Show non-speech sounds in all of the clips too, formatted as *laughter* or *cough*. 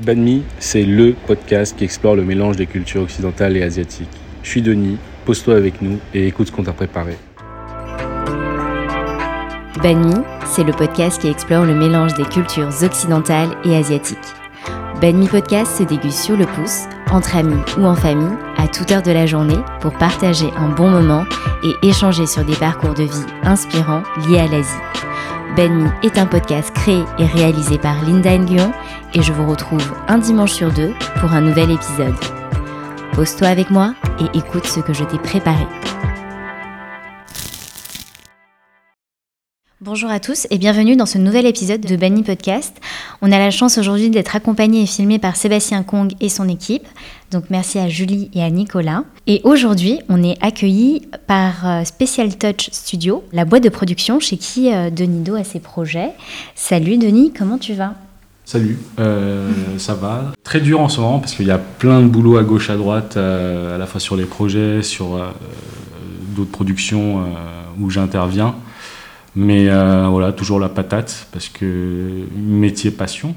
Banmi, c'est LE podcast qui explore le mélange des cultures occidentales et asiatiques. Je suis Denis, pose-toi avec nous et écoute ce qu'on t'a préparé. Banmi, c'est le podcast qui explore le mélange des cultures occidentales et asiatiques. Banmi Podcast se déguste sur le pouce, entre amis ou en famille, à toute heure de la journée, pour partager un bon moment et échanger sur des parcours de vie inspirants liés à l'Asie. Banmi est un podcast créé et réalisé par Linda Nguyen et je vous retrouve un dimanche sur deux pour un nouvel épisode. Pose-toi avec moi et écoute ce que je t'ai préparé. Bonjour à tous et bienvenue dans ce nouvel épisode de Banni Podcast. On a la chance aujourd'hui d'être accompagné et filmé par Sébastien Kong et son équipe. Donc merci à Julie et à Nicolas. Et aujourd'hui, on est accueilli par euh, Special Touch Studio, la boîte de production chez qui euh, Denis Do a ses projets. Salut Denis, comment tu vas? Salut, euh, ça va. Très dur en ce moment parce qu'il y a plein de boulot à gauche, à droite, à la fois sur les projets, sur d'autres productions où j'interviens. Mais voilà, toujours la patate, parce que métier passion.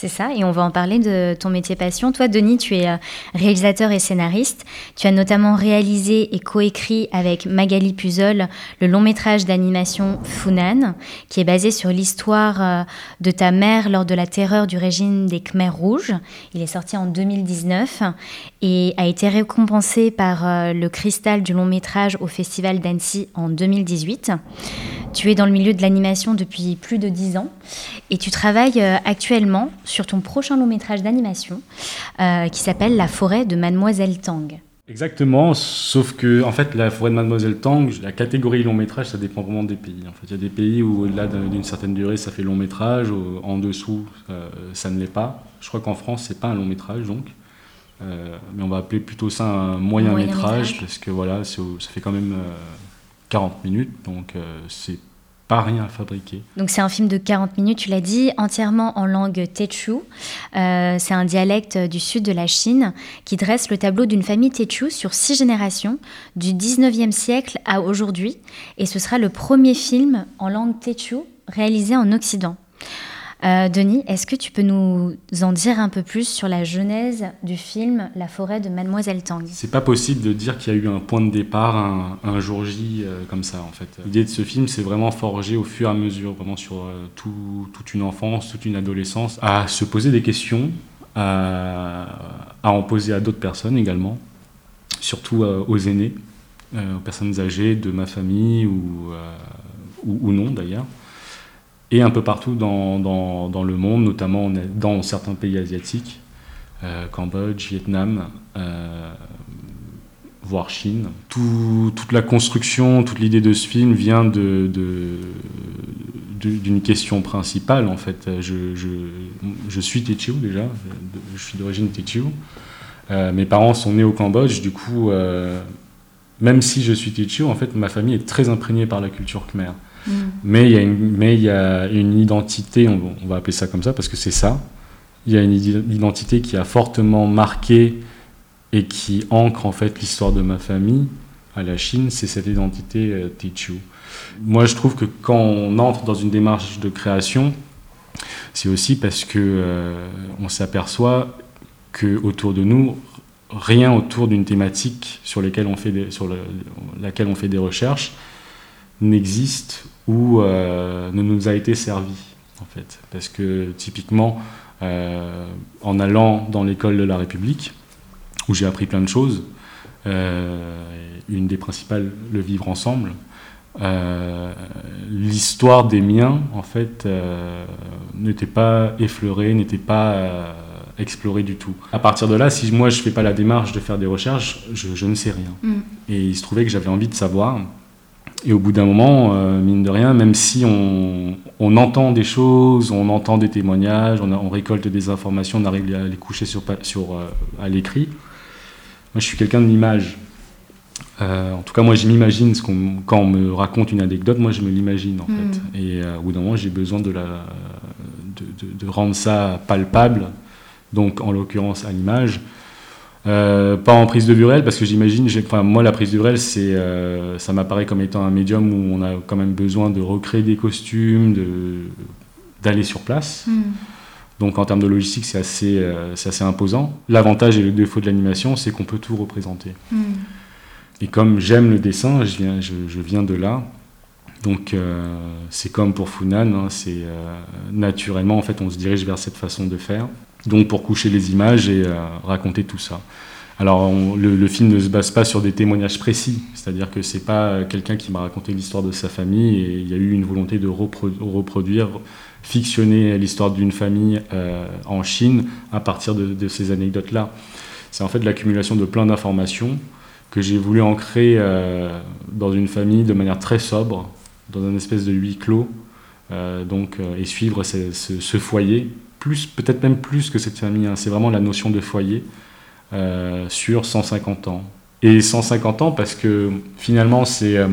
C'est ça, et on va en parler de ton métier passion. Toi, Denis, tu es euh, réalisateur et scénariste. Tu as notamment réalisé et coécrit avec Magali Puzol le long métrage d'animation Funan, qui est basé sur l'histoire euh, de ta mère lors de la terreur du régime des Khmers rouges. Il est sorti en 2019 et a été récompensé par euh, le cristal du long métrage au Festival d'Annecy en 2018. Tu es dans le milieu de l'animation depuis plus de dix ans et tu travailles actuellement sur ton prochain long métrage d'animation euh, qui s'appelle La forêt de Mademoiselle Tang. Exactement, sauf que en fait la forêt de Mademoiselle Tang, la catégorie long métrage, ça dépend vraiment des pays. En fait, il y a des pays où au-delà d'une certaine durée, ça fait long métrage, en dessous, euh, ça ne l'est pas. Je crois qu'en France, c'est pas un long métrage donc. Euh, mais on va appeler plutôt ça un moyen, métrage, parce que voilà, ça fait quand même 40 minutes, donc c'est pas rien à fabriquer. Donc c'est un film de 40 minutes, tu l'as dit, entièrement en langue Techu. Euh, c'est un dialecte du sud de la Chine qui dresse le tableau d'une famille Techu sur six générations, du 19e siècle à aujourd'hui. Et ce sera le premier film en langue Techu réalisé en Occident. Euh, Denis, est-ce que tu peux nous en dire un peu plus sur la genèse du film La forêt de Mademoiselle Tang? C'est pas possible de dire qu'il y a eu un point de départ, un, jour J euh, comme ça en fait. L'idée de ce film, c'est vraiment forgé au fur et à mesure, vraiment sur euh, toute une enfance, toute une adolescence, à se poser des questions, à, en poser à d'autres personnes également, surtout aux aînés, aux personnes âgées de ma famille ou, ou non d'ailleurs et un peu partout dans, dans, le monde, notamment dans certains pays asiatiques, euh, Cambodge, Vietnam, euh, voire Chine. Tout, toute la construction, toute l'idée de ce film vient d'une question principale en fait. Je, suis Techiu déjà, je suis d'origine Techiu. Euh, mes parents sont nés au Cambodge, du coup, même si je suis Techiu, en fait, ma famille est très imprégnée par la culture khmer. Mm. Mais il y a une, mais il y a une identité, on, va appeler ça comme ça parce que c'est ça. Il y a une identité qui a fortement marqué et qui ancre en fait l'histoire de ma famille à la Chine, c'est cette identité euh, Techu. Moi, je trouve que quand on entre dans une démarche de création, c'est aussi parce que euh, on s'aperçoit que autour de nous, rien autour d'une thématique sur, on fait sur laquelle on fait des recherches n'existe ou euh, ne nous a été servi, en fait. Parce que typiquement, euh, en allant dans l'école de la République, où j'ai appris plein de choses, euh, une des principales, le vivre ensemble, l'histoire des miens, en fait, n'était pas effleurée, n'était pas explorée du tout. À partir de là, si moi je fais pas la démarche de faire des recherches, je, ne sais rien. Mm. Et il se trouvait que j'avais envie de savoir. Et au bout d'un moment, euh, mine de rien, même si on, on, entend des choses, on entend des témoignages, on, on, récolte des informations, on arrive à les coucher sur, sur, euh, à l'écrit, moi je suis quelqu'un de l'image. Euh, en tout cas, moi je m'imagine, ce qu'on, quand on me raconte une anecdote, moi je me l'imagine en fait. Et au bout d'un moment, j'ai besoin de, la, de, de, de, rendre ça palpable, donc en l'occurrence à l'image. Euh, pas en prise de vue réelle, parce que j'imagine, enfin, moi la prise de vue réelle, c'est, euh, ça m'apparaît comme étant un médium où on a quand même besoin de recréer des costumes, de, d'aller sur place. Hmm. Donc en termes de logistique, c'est assez, assez imposant. L'avantage et le défaut de l'animation, c'est qu'on peut tout représenter. Hmm. Et comme j'aime le dessin, je viens, je, je viens de là, donc c'est comme pour Funan, hein, c'est naturellement en fait on se dirige vers cette façon de faire. Donc pour coucher les images et raconter tout ça. Alors, le, film ne se base pas sur des témoignages précis, c'est-à-dire que c'est pas quelqu'un qui m'a raconté l'histoire de sa famille et il y a eu une volonté de reproduire, fictionner l'histoire d'une famille euh, en Chine à partir de, ces anecdotes-là. C'est en fait l'accumulation de plein d'informations que j'ai voulu ancrer euh, dans une famille de manière très sobre, dans un espèce de huis clos, euh, donc, et suivre ce, foyer, peut-être même plus que cette famille. Hein. c'est vraiment la notion de foyer. Euh, sur 150 ans. Et 150 ans parce que finalement, c'est, euh,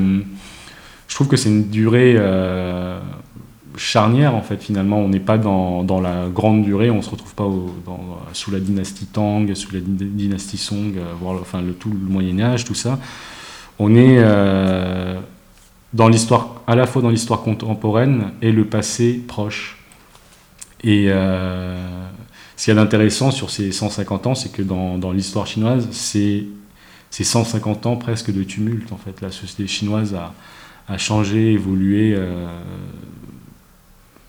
je trouve que c'est une durée euh, charnière en fait. Finalement, on n'est pas dans, dans, la grande durée, on se retrouve pas sous la dynastie Tang, sous la dynastie Song, voire enfin le tout le Moyen Âge, tout ça. On est dans l'histoire, à la fois dans l'histoire contemporaine et le passé proche. Et ce qu'il y a d'intéressant sur ces 150 ans, c'est que dans, dans l'histoire chinoise, c'est 150 ans presque de tumulte. En fait, la société chinoise a, a changé, évolué euh,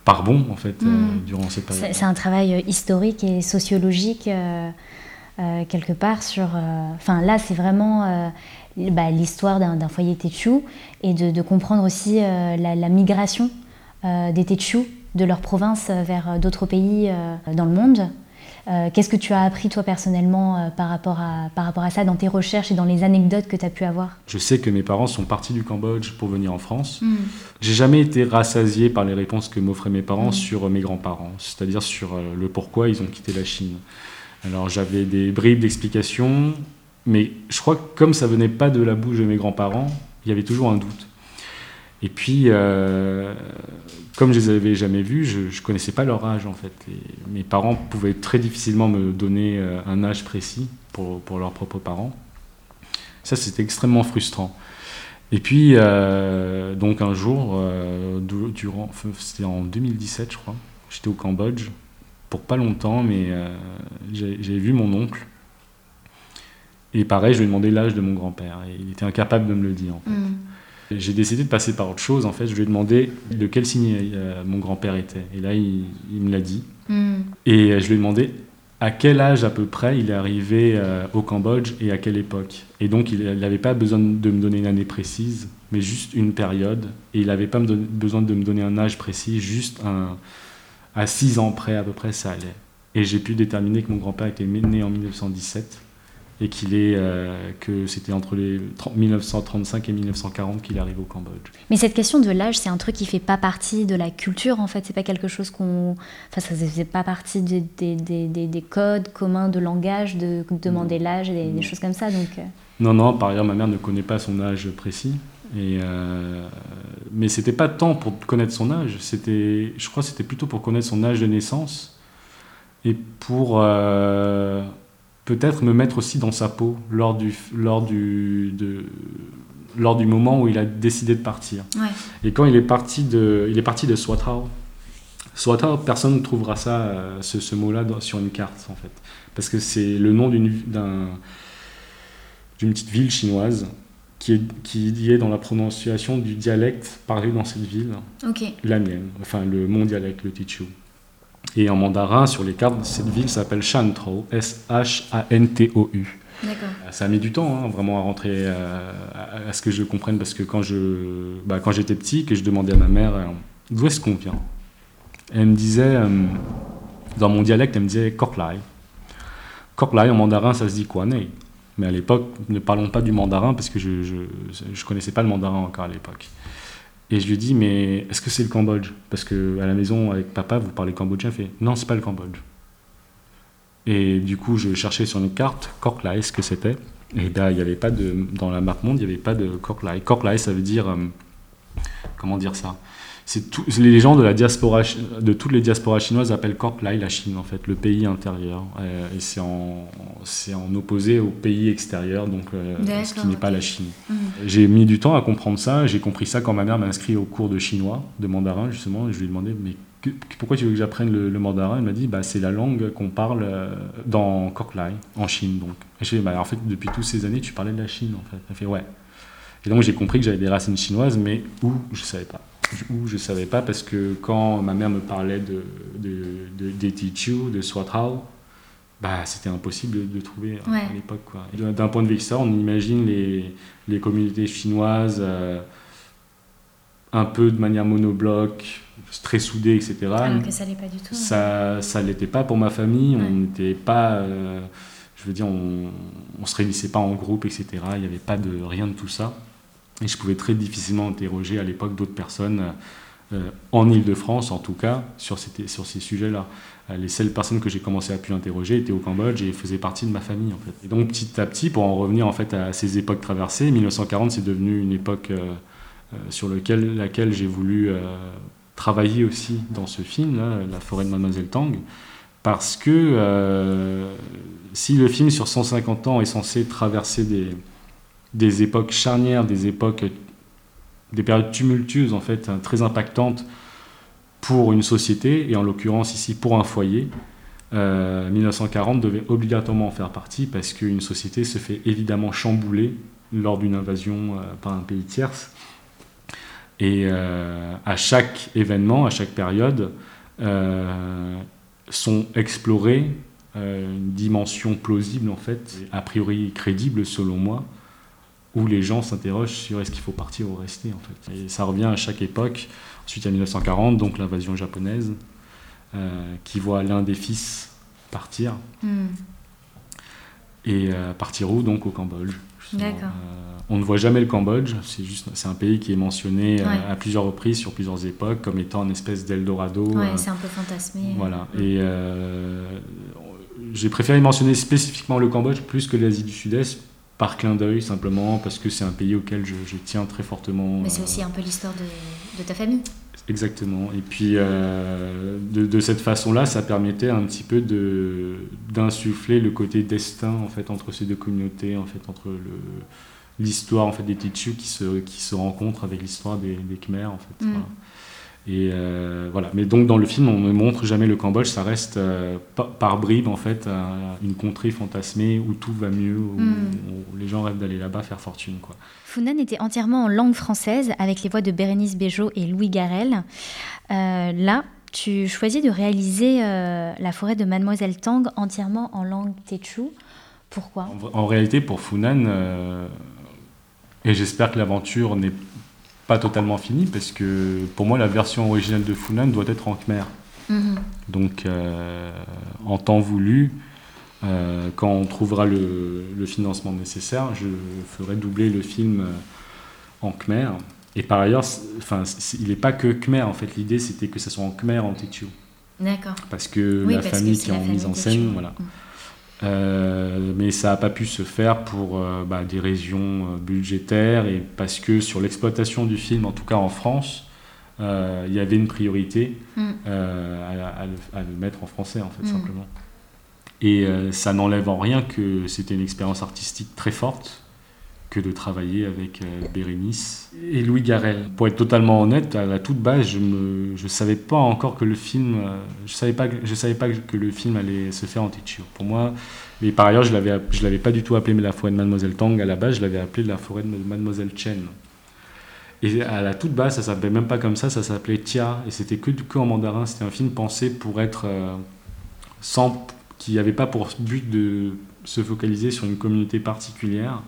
par bon en fait euh, hmm. durant cette période. C'est un travail euh, historique et sociologique quelque part sur. Enfin là, c'est vraiment. Bah, l'histoire d'un foyer Techu et de, de comprendre aussi la, la, migration des Techu de leur province vers d'autres pays dans le monde. Euh, qu'est-ce que tu as appris toi personnellement euh, par, rapport à, par rapport à ça dans tes recherches et dans les anecdotes que tu as pu avoir? Je sais que mes parents sont partis du Cambodge pour venir en France. Hmm. J'ai jamais été rassasié par les réponses que m'offraient mes parents hmm. sur mes grands-parents, c'est-à-dire sur euh, le pourquoi ils ont quitté la Chine. Alors j'avais des bribes d'explications, mais je crois que comme ça venait pas de la bouche de mes grands-parents, il y avait toujours un doute. Et puis, euh, comme je les avais jamais vus, je ne connaissais pas leur âge en fait. mes parents pouvaient très difficilement me donner euh, un âge précis pour, pour leurs propres parents. Ça, c'était extrêmement frustrant. Et puis, euh, donc un jour, durant, c'était en 2017, je crois, j'étais au Cambodge pour pas longtemps, mais j'ai vu mon oncle. Et pareil, je lui ai demandé l'âge de mon grand-père. Et il était incapable de me le dire. En fait. Hmm. J'ai décidé de passer par autre chose. En fait, je lui ai demandé de quel signe euh, mon grand-père était. Et là, il, me l'a dit. Hmm. Et euh, je lui ai demandé à quel âge à peu près il est arrivé euh, au Cambodge et à quelle époque. Et donc, il n'avait pas besoin de me donner une année précise, mais juste une période. Et il n'avait pas besoin de me donner un âge précis, juste un, à 6 ans près à peu près, ça allait. Et j'ai pu déterminer que mon grand-père était né en 1917 et qu'il est euh, que c'était entre les 1935 et 1940 qu'il arrive au Cambodge. Mais cette question de l'âge, c'est un truc qui fait pas partie de la culture en fait. C'est pas quelque chose qu'on, enfin ça faisait pas partie des, des, des, des, codes communs de langage de demander l'âge et des, choses comme ça. Donc. Euh. Non non. Par ailleurs, ma mère ne connaît pas son âge précis. Et euh, mais c'était pas tant pour connaître son âge. C'était, je crois, c'était plutôt pour connaître son âge de naissance et pour euh, peut-être me mettre aussi dans sa peau lors du, lors du, de, lors du moment où il a décidé de partir. Et quand il est parti de, il est parti de Swatao, Swatao, personne ne trouvera ça, euh, ce, ce mot-là sur une carte en fait, parce que c'est le nom d'une d'une petite ville chinoise qui est, qui est dans la prononciation du dialecte parlé dans cette ville, la mienne, enfin le mon dialecte, le Tichu. Et en mandarin, sur les cartes, cette ville s'appelle Shantou, S-H-A-N-T-O-U. Ça a mis du temps, hein, vraiment, à rentrer euh, à, ce que je comprenne, parce que quand, je, bah, quand j'étais petit, que je demandais à ma mère euh, d'où est-ce qu'on vient, elle me disait, euh, dans mon dialecte, elle me disait Koklai. Koklai, en mandarin, ça se dit quoi Mais à l'époque, ne parlons pas du mandarin, parce que je ne connaissais pas le mandarin encore à l'époque. Et je lui dis, mais est-ce que c'est le Cambodge? Parce que à la maison, avec papa, vous parlez cambodgien. Fait, non, c'est pas le Cambodge. Et du coup, je cherchais sur une carte Korklai, ce que c'était. Et là, il avait pas de, dans la map monde, il n'y avait pas de Korklai. Korklai, ça veut dire, euh, comment dire ça? C'est les gens de la diaspora, de toutes les diasporas chinoises appellent Korklai la Chine en fait, le pays intérieur, euh, et c'est en, c'est en opposé au pays extérieur, donc euh, ce qui n'est pas la Chine. Mmh. J'ai mis du temps à comprendre ça. J'ai compris ça quand ma mère m'a inscrit au cours de chinois, de mandarin justement. Et je lui ai demandé mais pourquoi tu veux que j'apprenne le, mandarin? Elle m'a dit, bah, c'est la langue qu'on parle euh, dans Koklai, en Chine. Donc. Et bah, en fait, depuis toutes ces années, tu parlais de la Chine, en fait. Elle fait, ouais. Et donc, j'ai compris que j'avais des racines chinoises, mais où, je ne savais pas. Où, je ne savais pas, parce que quand ma mère me parlait de, de, de, des Tichu, de Swatrao, bah, c'était impossible de trouver à l'époque. D'un point de vue extérieur, on imagine les, les communautés chinoises euh, un peu de manière monobloc, très soudées, etc. Alors que ça l'est pas du tout. Ça ne l'était pas pour ma famille. On n'était pas. Euh, je veux dire, on ne se réunissait pas en groupe, etc. Il n'y avait pas de rien de tout ça. Et je pouvais très difficilement interroger à l'époque d'autres personnes, en Ile-de-France en tout cas, sur, sur ces sujets-là. Euh, les seules personnes que j'ai commencé à pu interroger étaient au Cambodge et faisaient partie de ma famille en fait. Et donc petit à petit, pour en revenir en fait à ces époques traversées, 1940 c'est devenu une époque euh, euh, sur laquelle j'ai voulu travailler aussi dans ce film, La forêt de Mademoiselle Tang, parce que si le film sur 150 ans est censé traverser des, des époques charnières, des époques, des périodes tumultueuses en fait, hein, très impactantes pour une société, et en l'occurrence ici pour un foyer, 1940 euh, devait obligatoirement en faire partie parce qu'une société se fait évidemment chambouler lors d'une invasion euh, par un pays tierce. Et euh, à chaque événement, à chaque période, sont explorées une dimension plausible, en fait, a priori crédible selon moi, où les gens s'interrogent sur est-ce qu'il faut partir ou rester, en fait. Et ça revient à chaque époque. Ensuite, il y a 1940, donc l'invasion japonaise, euh, qui voit l'un des fils partir. Hmm. Et euh, partir où Donc au Cambodge. Euh, on ne voit jamais le Cambodge, c'est juste, c'est un pays qui est mentionné à plusieurs reprises sur plusieurs époques comme étant une espèce d'Eldorado. Ouais, c'est un peu fantasmé. Voilà. Hmm. Et j'ai préféré mentionner spécifiquement le Cambodge plus que l'Asie du Sud-Est par clin d'œil simplement parce que c'est un pays auquel je, tiens très fortement. Mais c'est aussi un peu l'histoire de, de, ta famille. Exactement. Et puis euh, de, de, cette façon-là, ça permettait un petit peu de d'insuffler le côté destin en fait entre ces deux communautés, en fait entre le l'histoire en fait des Tichus qui se qui se rencontrent avec l'histoire des, des Khmers en fait. Mm. Et euh, voilà. Mais donc dans le film, on ne montre jamais le Cambodge, ça reste euh, par, bribes en fait une contrée fantasmée où tout va mieux, où, mm. les gens rêvent d'aller là-bas faire fortune. Quoi. Funan était entièrement en langue française avec les voix de Bérénice Bejo et Louis Garel. Euh, là, tu choisis de réaliser La forêt de Mademoiselle Tang entièrement en langue Techu. Pourquoi? En, en, réalité, pour Funan, et j'espère que l'aventure n'est pas totalement fini parce que pour moi la version originale de Funan doit être en Khmer. Mhm. Donc euh, en temps voulu, euh, quand on trouvera le, financement nécessaire, je ferai doubler le film euh, en Khmer. Et par ailleurs, enfin, il n'est pas que Khmer en fait. L'idée c'était que ce soit en Khmer en Tetu. D'accord. Parce que la famille qui est en mise en scène, voilà. Mm. Euh, mais ça n'a pas pu se faire pour euh, bah, des raisons euh, budgétaires et parce que sur l'exploitation du film, en tout cas en France, il y avait une priorité mm. à, le, mettre en français, en fait, mm. simplement. Et ça n'enlève en rien que c'était une expérience artistique très forte que de travailler avec euh, Bérénice et Louis Garel. Pour être totalement honnête, à la toute base, je ne savais pas encore que le film, euh, je savais savais pas que le film allait se faire en titulaire. Pour moi, et par ailleurs, je je l'avais pas du tout appelé la forêt de Mademoiselle Tang. À la base, je l'avais appelé la forêt de Mademoiselle Chen. Et à la toute base, ça s'appelait même pas comme ça, ça s'appelait Tia, et c'était que, que en mandarin. C'était un film pensé pour être euh, sans, qui n'avait pas pour but de se focaliser sur une communauté particulière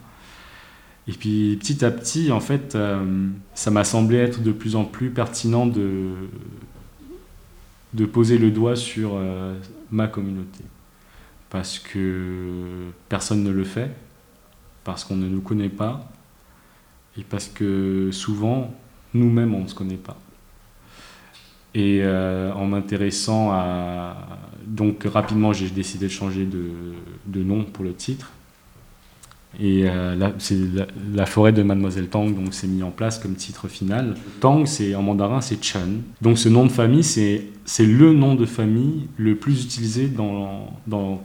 et puis petit à petit, en fait, euh, ça m'a semblé être de plus en plus pertinent de, de poser le doigt sur euh, ma communauté. Parce que personne ne le fait, parce qu'on ne nous connaît pas, et parce que souvent, nous-mêmes, on ne se connaît pas. Et euh, en m'intéressant à... Donc rapidement, j'ai décidé de changer de, de nom pour le titre et euh, là, c'est la, forêt de Mademoiselle Tang, donc c'est mis en place comme titre final. Tang, c'est en mandarin, c'est Chen. Donc ce nom de famille, c'est, c'est le nom de famille le plus utilisé dans, dans,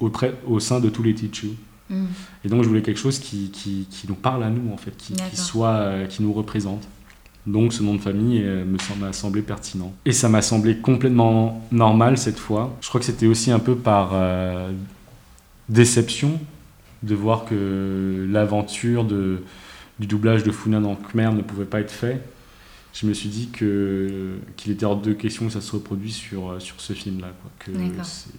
au, au sein de tous les Tichu. Mm. Et donc je voulais quelque chose qui, qui, qui, nous parle à nous, en fait, qui, qui soit, euh, qui nous représente. Donc ce nom de famille euh, me m'a semblé pertinent. Et ça m'a semblé complètement normal cette fois. Je crois que c'était aussi un peu par euh, déception de voir que l'aventure du doublage de Funan en Khmer ne pouvait pas être fait. Je me suis dit qu'il était hors de question que ça se reproduise sur, sur ce film-là.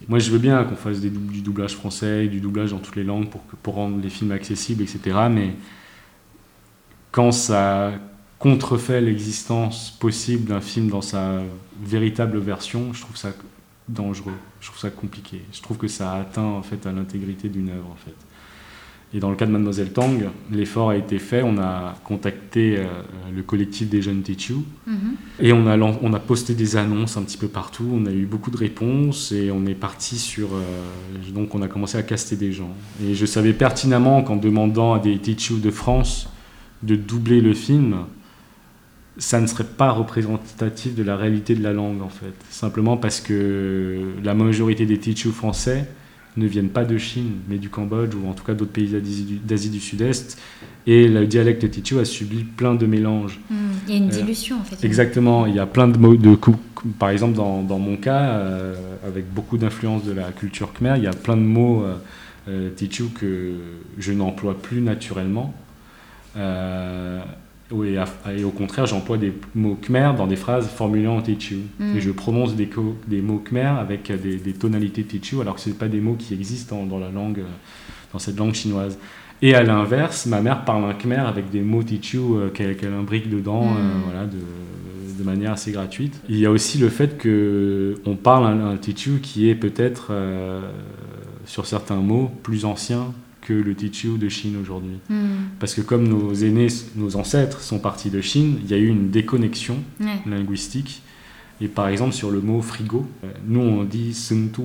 Moi, je veux bien qu'on fasse du doublage français, du doublage dans toutes les langues pour, pour rendre les films accessibles, etc. Mais quand ça contrefait l'existence possible d'un film dans sa véritable version, je trouve ça dangereux, je trouve ça compliqué. Je trouve que ça atteint en fait à l'intégrité d'une œuvre en fait. Et dans le cas de Mademoiselle Tang, l'effort a été fait. On a contacté euh, le collectif des jeunes Techu mm-hmm. et on a, on a posté des annonces un petit peu partout. On a eu beaucoup de réponses et on est parti sur. Euh, donc on a commencé à caster des gens. Et je savais pertinemment qu'en demandant à des Techu de France de doubler le film, ça ne serait pas représentatif de la réalité de la langue en fait. Simplement parce que la majorité des Techu français ne viennent pas de Chine, mais du Cambodge ou en tout cas d'autres pays d'Asie du Sud-Est. Et le dialecte Techu a subi plein de mélanges. Hmm, il y a une euh, dilution en fait. Exactement, il y a plein de mots de par exemple dans, dans mon cas, euh, avec beaucoup d'influence de la culture khmer, il y a plein de mots euh, euh que je n'emploie plus naturellement. Euh, et, au contraire, j'emploie des mots khmer dans des phrases formulées en techu. Mm. Et je prononce des, des, mots khmer avec des, tonalités techu, alors que ce pas des mots qui existent dans, la langue, dans cette langue chinoise. Et à l'inverse, ma mère parle un khmer avec des mots techu euh, qu'elle imbrique dedans, euh, mm. voilà, de, de, manière assez gratuite. Il y a aussi le fait qu'on parle un, un techu qui est peut-être, sur certains mots, plus ancien que le Tichu de Chine aujourd'hui. Hmm. Parce que comme nos aînés, nos ancêtres sont partis de Chine, il y a eu une déconnexion linguistique. Et par exemple, sur le mot frigo, euh, nous on dit tu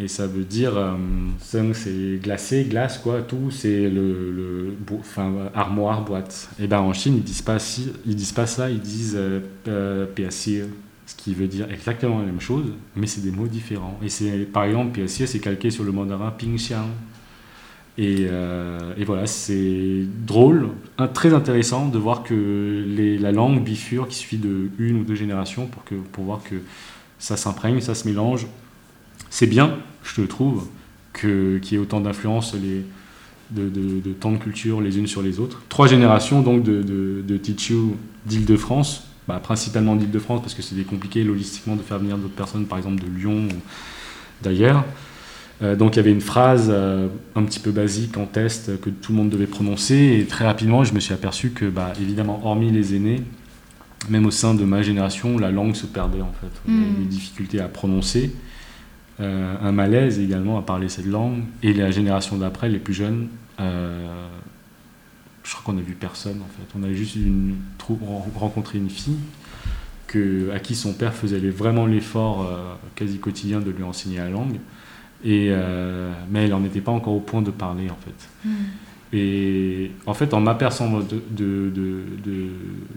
et ça veut dire euh, c'est glacé, glace quoi, tout c'est le, le enfin, armoire, boîte. Et ben en Chine ils disent pas si, ils disent pas ça, ils disent euh, euh ce qui veut dire exactement la même chose, mais c'est des mots différents. Et c'est par exemple piacier c'est calqué sur le mandarin pingxiang euh, et, voilà, c'est drôle, très intéressant de voir que la langue bifurque, il suffit de une ou deux générations pour, que, pour voir que ça s'imprègne, ça se mélange. C'est bien, je trouve, qu'il y ait autant d'influences de, de, tant de cultures les unes sur les autres. Trois générations donc de, de, de d'Île-de-France, bah, principalement d'Île-de-France parce que c'est compliqué logistiquement de faire venir d'autres personnes, par exemple de Lyon ou d'ailleurs. Euh, donc il y avait une phrase euh, un petit peu basique en test que tout le monde devait prononcer et très rapidement je me suis aperçu que bah, évidemment hormis les aînés, même au sein de ma génération, la langue se perdait en fait. On avait hmm. des difficultés à prononcer, euh, un malaise également à parler cette langue et la génération d'après, les plus jeunes, je crois qu'on a vu personne en fait. On a juste une, rencontré une fille que, à qui son père faisait vraiment l'effort quasi quotidien de lui enseigner la langue. Et, euh, mais elle n'en était pas encore au point de parler, en fait. Hmm. Et en fait, en m'apercevant de, de, de,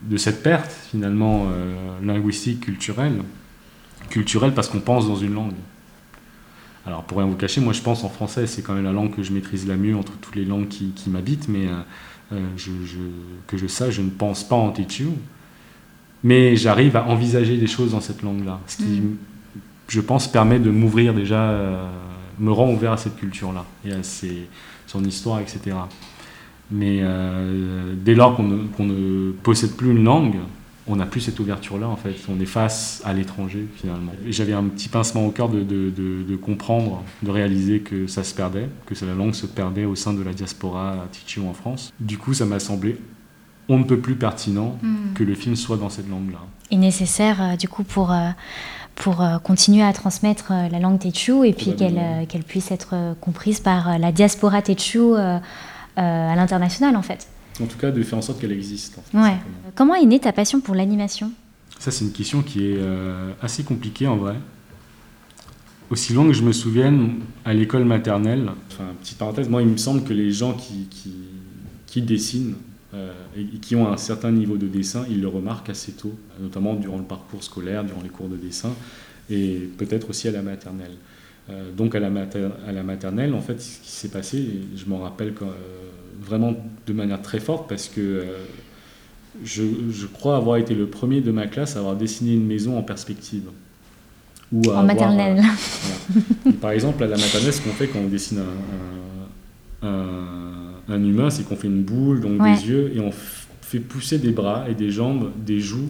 de, cette perte, finalement, euh, linguistique, culturelle, culturelle parce qu'on pense dans une langue. Alors, pour rien vous cacher, moi je pense en français, c'est quand même la langue que je maîtrise la mieux entre toutes les langues qui, qui m'habitent, mais euh, je, je, que je sache, je ne pense pas en Tetu. Mais j'arrive à envisager des choses dans cette langue-là, ce qui, hmm. je pense, permet de m'ouvrir déjà me rend ouvert à cette culture-là et à son histoire, etc. Mais euh, dès lors qu'on ne, possède plus une langue, on n'a plus cette ouverture-là, en fait. On est face à l'étranger, finalement. J'avais un petit pincement au cœur de, de, comprendre, de réaliser que ça se perdait, que la langue se perdait au sein de la diaspora Tichio en France. Du coup, ça m'a semblé on ne peut plus pertinent hmm. que le film soit dans cette langue-là. Et nécessaire, euh, du coup, pour... Euh, pour euh, continuer à transmettre euh, la langue Techu et puis qu'elle euh, qu'elle puisse être comprise par la diaspora Techu à l'international en fait. En tout cas, de faire en sorte qu'elle existe. ouais. Comment est née ta passion pour l'animation? Ça, c'est une question qui est assez compliquée en vrai. Aussi loin que je me souvienne, à l'école maternelle, enfin, petite parenthèse, moi, il me semble que les gens qui, qui, qui dessinent euh, et qui ont un certain niveau de dessin, ils le remarquent assez tôt, notamment durant le parcours scolaire, durant les cours de dessin, et peut-être aussi à la maternelle. Euh, donc à la, à la, maternelle, en fait, ce qui s'est passé, je m'en rappelle euh, vraiment de manière très forte, parce que je, crois avoir été le premier de ma classe à avoir dessiné une maison en perspective. Ou en maternelle. par exemple, à la maternelle, ce qu'on fait quand on dessine un, humain, c'est qu'on fait une boule, donc des yeux, et on fait pousser des bras et des jambes, des joues.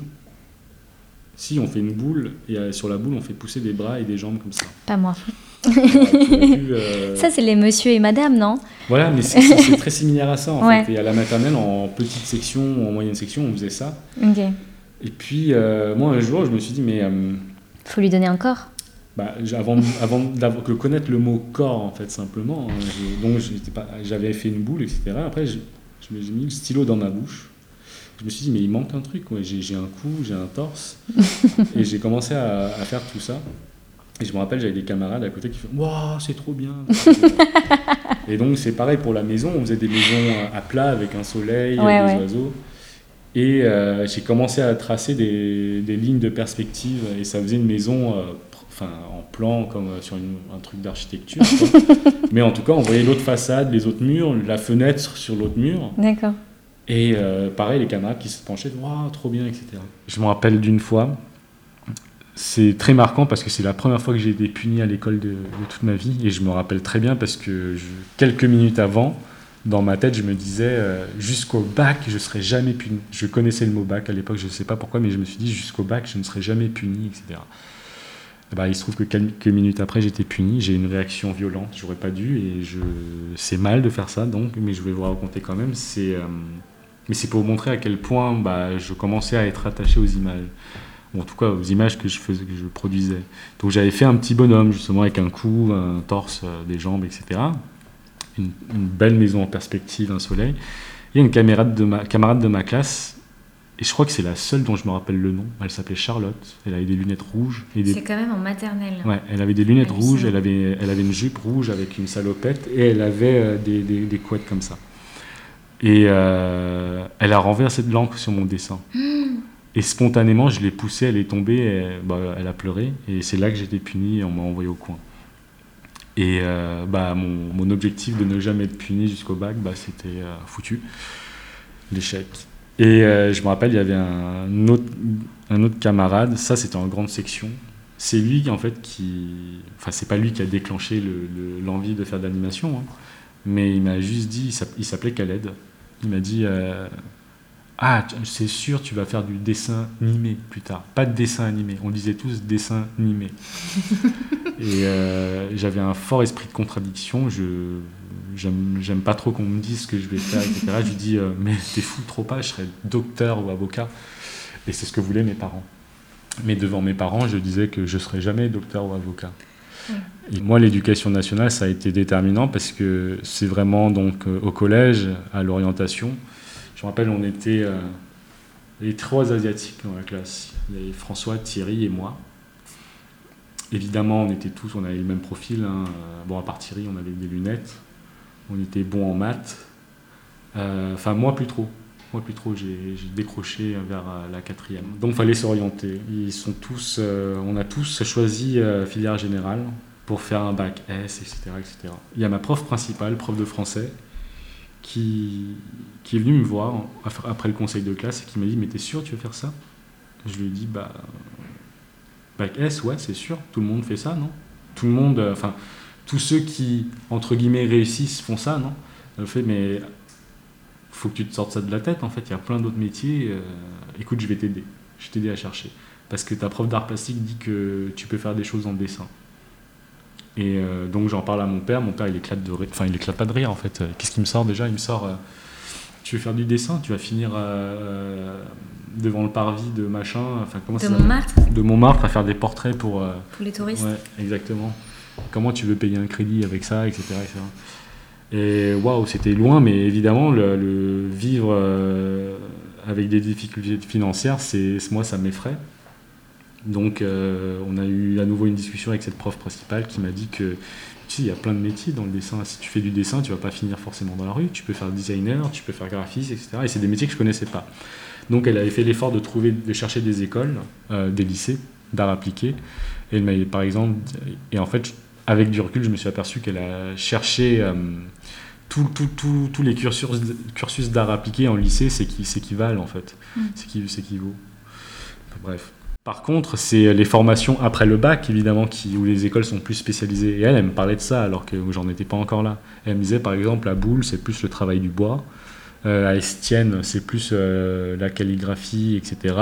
Si on fait une boule, et euh, sur la boule, on fait pousser des bras et des jambes comme ça. Pas moi. *laughs* Euh, ça, c'est les monsieur et madame, non? Voilà, mais c'est très similaire à ça, en fait. Et à la maternelle, en petite section, en moyenne section, on faisait ça. Et puis, euh, moi, un jour, je me suis dit, mais... faut lui donner un corps bah, avant, avant de connaître le mot corps, en fait, simplement, hein, donc j'avais fait une boule, etc. Après, suis mis le stylo dans ma bouche je me suis dit, mais il manque un truc. J'ai un cou, j'ai un torse. *laughs* et j'ai commencé à, faire tout ça. Et je me rappelle, j'avais des camarades à côté qui faisaient Waouh, c'est trop bien *laughs* Et donc, c'est pareil pour la maison. On faisait des maisons à plat avec un soleil, des oiseaux. Et euh, j'ai commencé à tracer des, des, lignes de perspective. Et ça faisait une maison euh, enfin, en plan, comme sur un truc d'architecture. *laughs* Mais en tout cas, on voyait l'autre façade, les autres murs, la fenêtre sur l'autre mur. D'accord. Et euh, pareil, les camarades qui se penchaient, waouh, trop bien, etc. Je me rappelle d'une fois, c'est très marquant parce que c'est la première fois que j'ai été puni à l'école de, toute ma vie. Et je me rappelle très bien parce que quelques minutes avant, dans ma tête, je me disais, euh, jusqu'au bac, je ne serai jamais puni. Je connaissais le mot bac à l'époque, je ne sais pas pourquoi, mais je me suis dit, jusqu'au bac, je ne serai jamais puni, etc. Bah, il se trouve que quelques minutes après, j'étais puni. J'ai une réaction violente. J'aurais pas dû et. C'est mal de faire ça, donc, mais je vais vous raconter quand même. Euh, mais c'est pour vous montrer à quel point bah, je commençais à être attaché aux images. Ou en tout cas aux images que je, faisais, que je produisais. Donc j'avais fait un petit bonhomme, justement, avec un cou, un torse, euh, des jambes, etc. Une, belle maison en perspective, un soleil. Et une camarade de ma, camarade de ma classe, et je crois que c'est la seule dont je me rappelle le nom. Elle s'appelait Charlotte. Elle avait des lunettes rouges. Des... C'est quand même en maternelle. Ouais, elle avait des lunettes rouges, elle avait, elle avait une jupe rouge avec une salopette et elle avait euh, des, des, des couettes comme ça. Et euh, elle a renversé de l'encre sur mon dessin. Et spontanément, je l'ai poussée, elle est tombée, bah, elle a pleuré. Et c'est là que j'étais puni et on m'a envoyé au coin. Et euh, bah, mon, mon, objectif de ne jamais être puni jusqu'au bac, bah, c'était euh, foutu. L'échec. Et je me rappelle, il y avait un autre, un autre camarade, ça c'était en grande section. C'est lui en fait qui. Enfin, c'est pas lui qui a déclenché l'envie de faire de l'animation. Hein. Mais il m'a juste dit, il s'appelait Khaled. Il m'a dit euh, Ah, c'est sûr, tu vas faire du dessin animé plus tard. Pas de dessin animé. On disait tous dessin animé. *laughs* et euh, j'avais un fort esprit de contradiction. Je j'aime pas trop qu'on me dise ce que je vais faire, etc. je lui dis euh, Mais t'es fou, trop pas, je serais docteur ou avocat. Et c'est ce que voulaient mes parents. Mais devant mes parents, je disais que je serais jamais docteur ou avocat. Et moi, l'éducation nationale, ça a été déterminant parce que c'est vraiment donc euh, au collège, à l'orientation. Je me rappelle, on était euh, les trois asiatiques dans la classe. Il y avait François, Thierry et moi. Évidemment, on était tous, on avait le même profil. Hein. Bon, à part Thierry, on avait des lunettes. On était bons en maths. Euh, enfin, moi, plus trop. Moi, plus trop, j'ai décroché vers la quatrième. Donc, il fallait s'orienter. Ils sont tous, on a tous choisi filière générale pour faire un bac S, etc., etc. Il y a ma prof principale, prof de français, qui, est venue me voir après le conseil de classe et qui m'a dit Mais t'es sûr tu veux faire ça? Je lui ai dit Bah, bac S, ouais, c'est sûr, tout le monde fait ça, non? Tout le monde, euh, enfin, tous ceux qui, entre guillemets, réussissent font ça, non? Elle fait Mais faut que tu te sortes ça de la tête, en fait, il y a plein d'autres métiers. Euh, écoute, je vais t'aider, je vais t'aider à chercher. Parce que ta prof d'art plastique dit que tu peux faire des choses en dessin. Et euh, donc j'en parle à mon père, mon père il éclate de rire, enfin il éclate pas de rire en fait. Qu'est-ce qu'il me sort? Déjà Il me sort, euh, tu veux faire du dessin, tu vas finir euh, devant le parvis de machin, enfin comment De Montmartre? De Montmartre à faire des portraits pour... pour les touristes Ouais, exactement. Comment tu veux payer un crédit avec ça, etc. Et waouh, c'était loin, mais évidemment, le, vivre avec des difficultés financières, c'est moi, ça m'effraie. Donc, euh, on a eu à nouveau une discussion avec cette prof principale qui m'a dit que tu sais, il y a plein de métiers dans le dessin. Si tu fais du dessin, tu vas pas finir forcément dans la rue. Tu peux faire designer, tu peux faire graphiste, etc. Et c'est des métiers que je connaissais pas. Donc, elle avait fait l'effort de trouver, de chercher des écoles, euh, des lycées d'art appliqué. Et elle m'avait, par exemple, et en fait, avec du recul, je me suis aperçu qu'elle a cherché euh, tous les cursus, cursus d'art appliqué en lycée s'équivalent en fait, mm. s'équivaut. Bref. Par contre, c'est les formations après le bac, évidemment, qui, où les écoles sont plus spécialisées. Et elle, elle me parlait de ça, alors que j'en étais pas encore là. Elle me disait, par exemple, à Boule, c'est plus le travail du bois. Euh, à Estienne, c'est plus euh, la calligraphie, etc.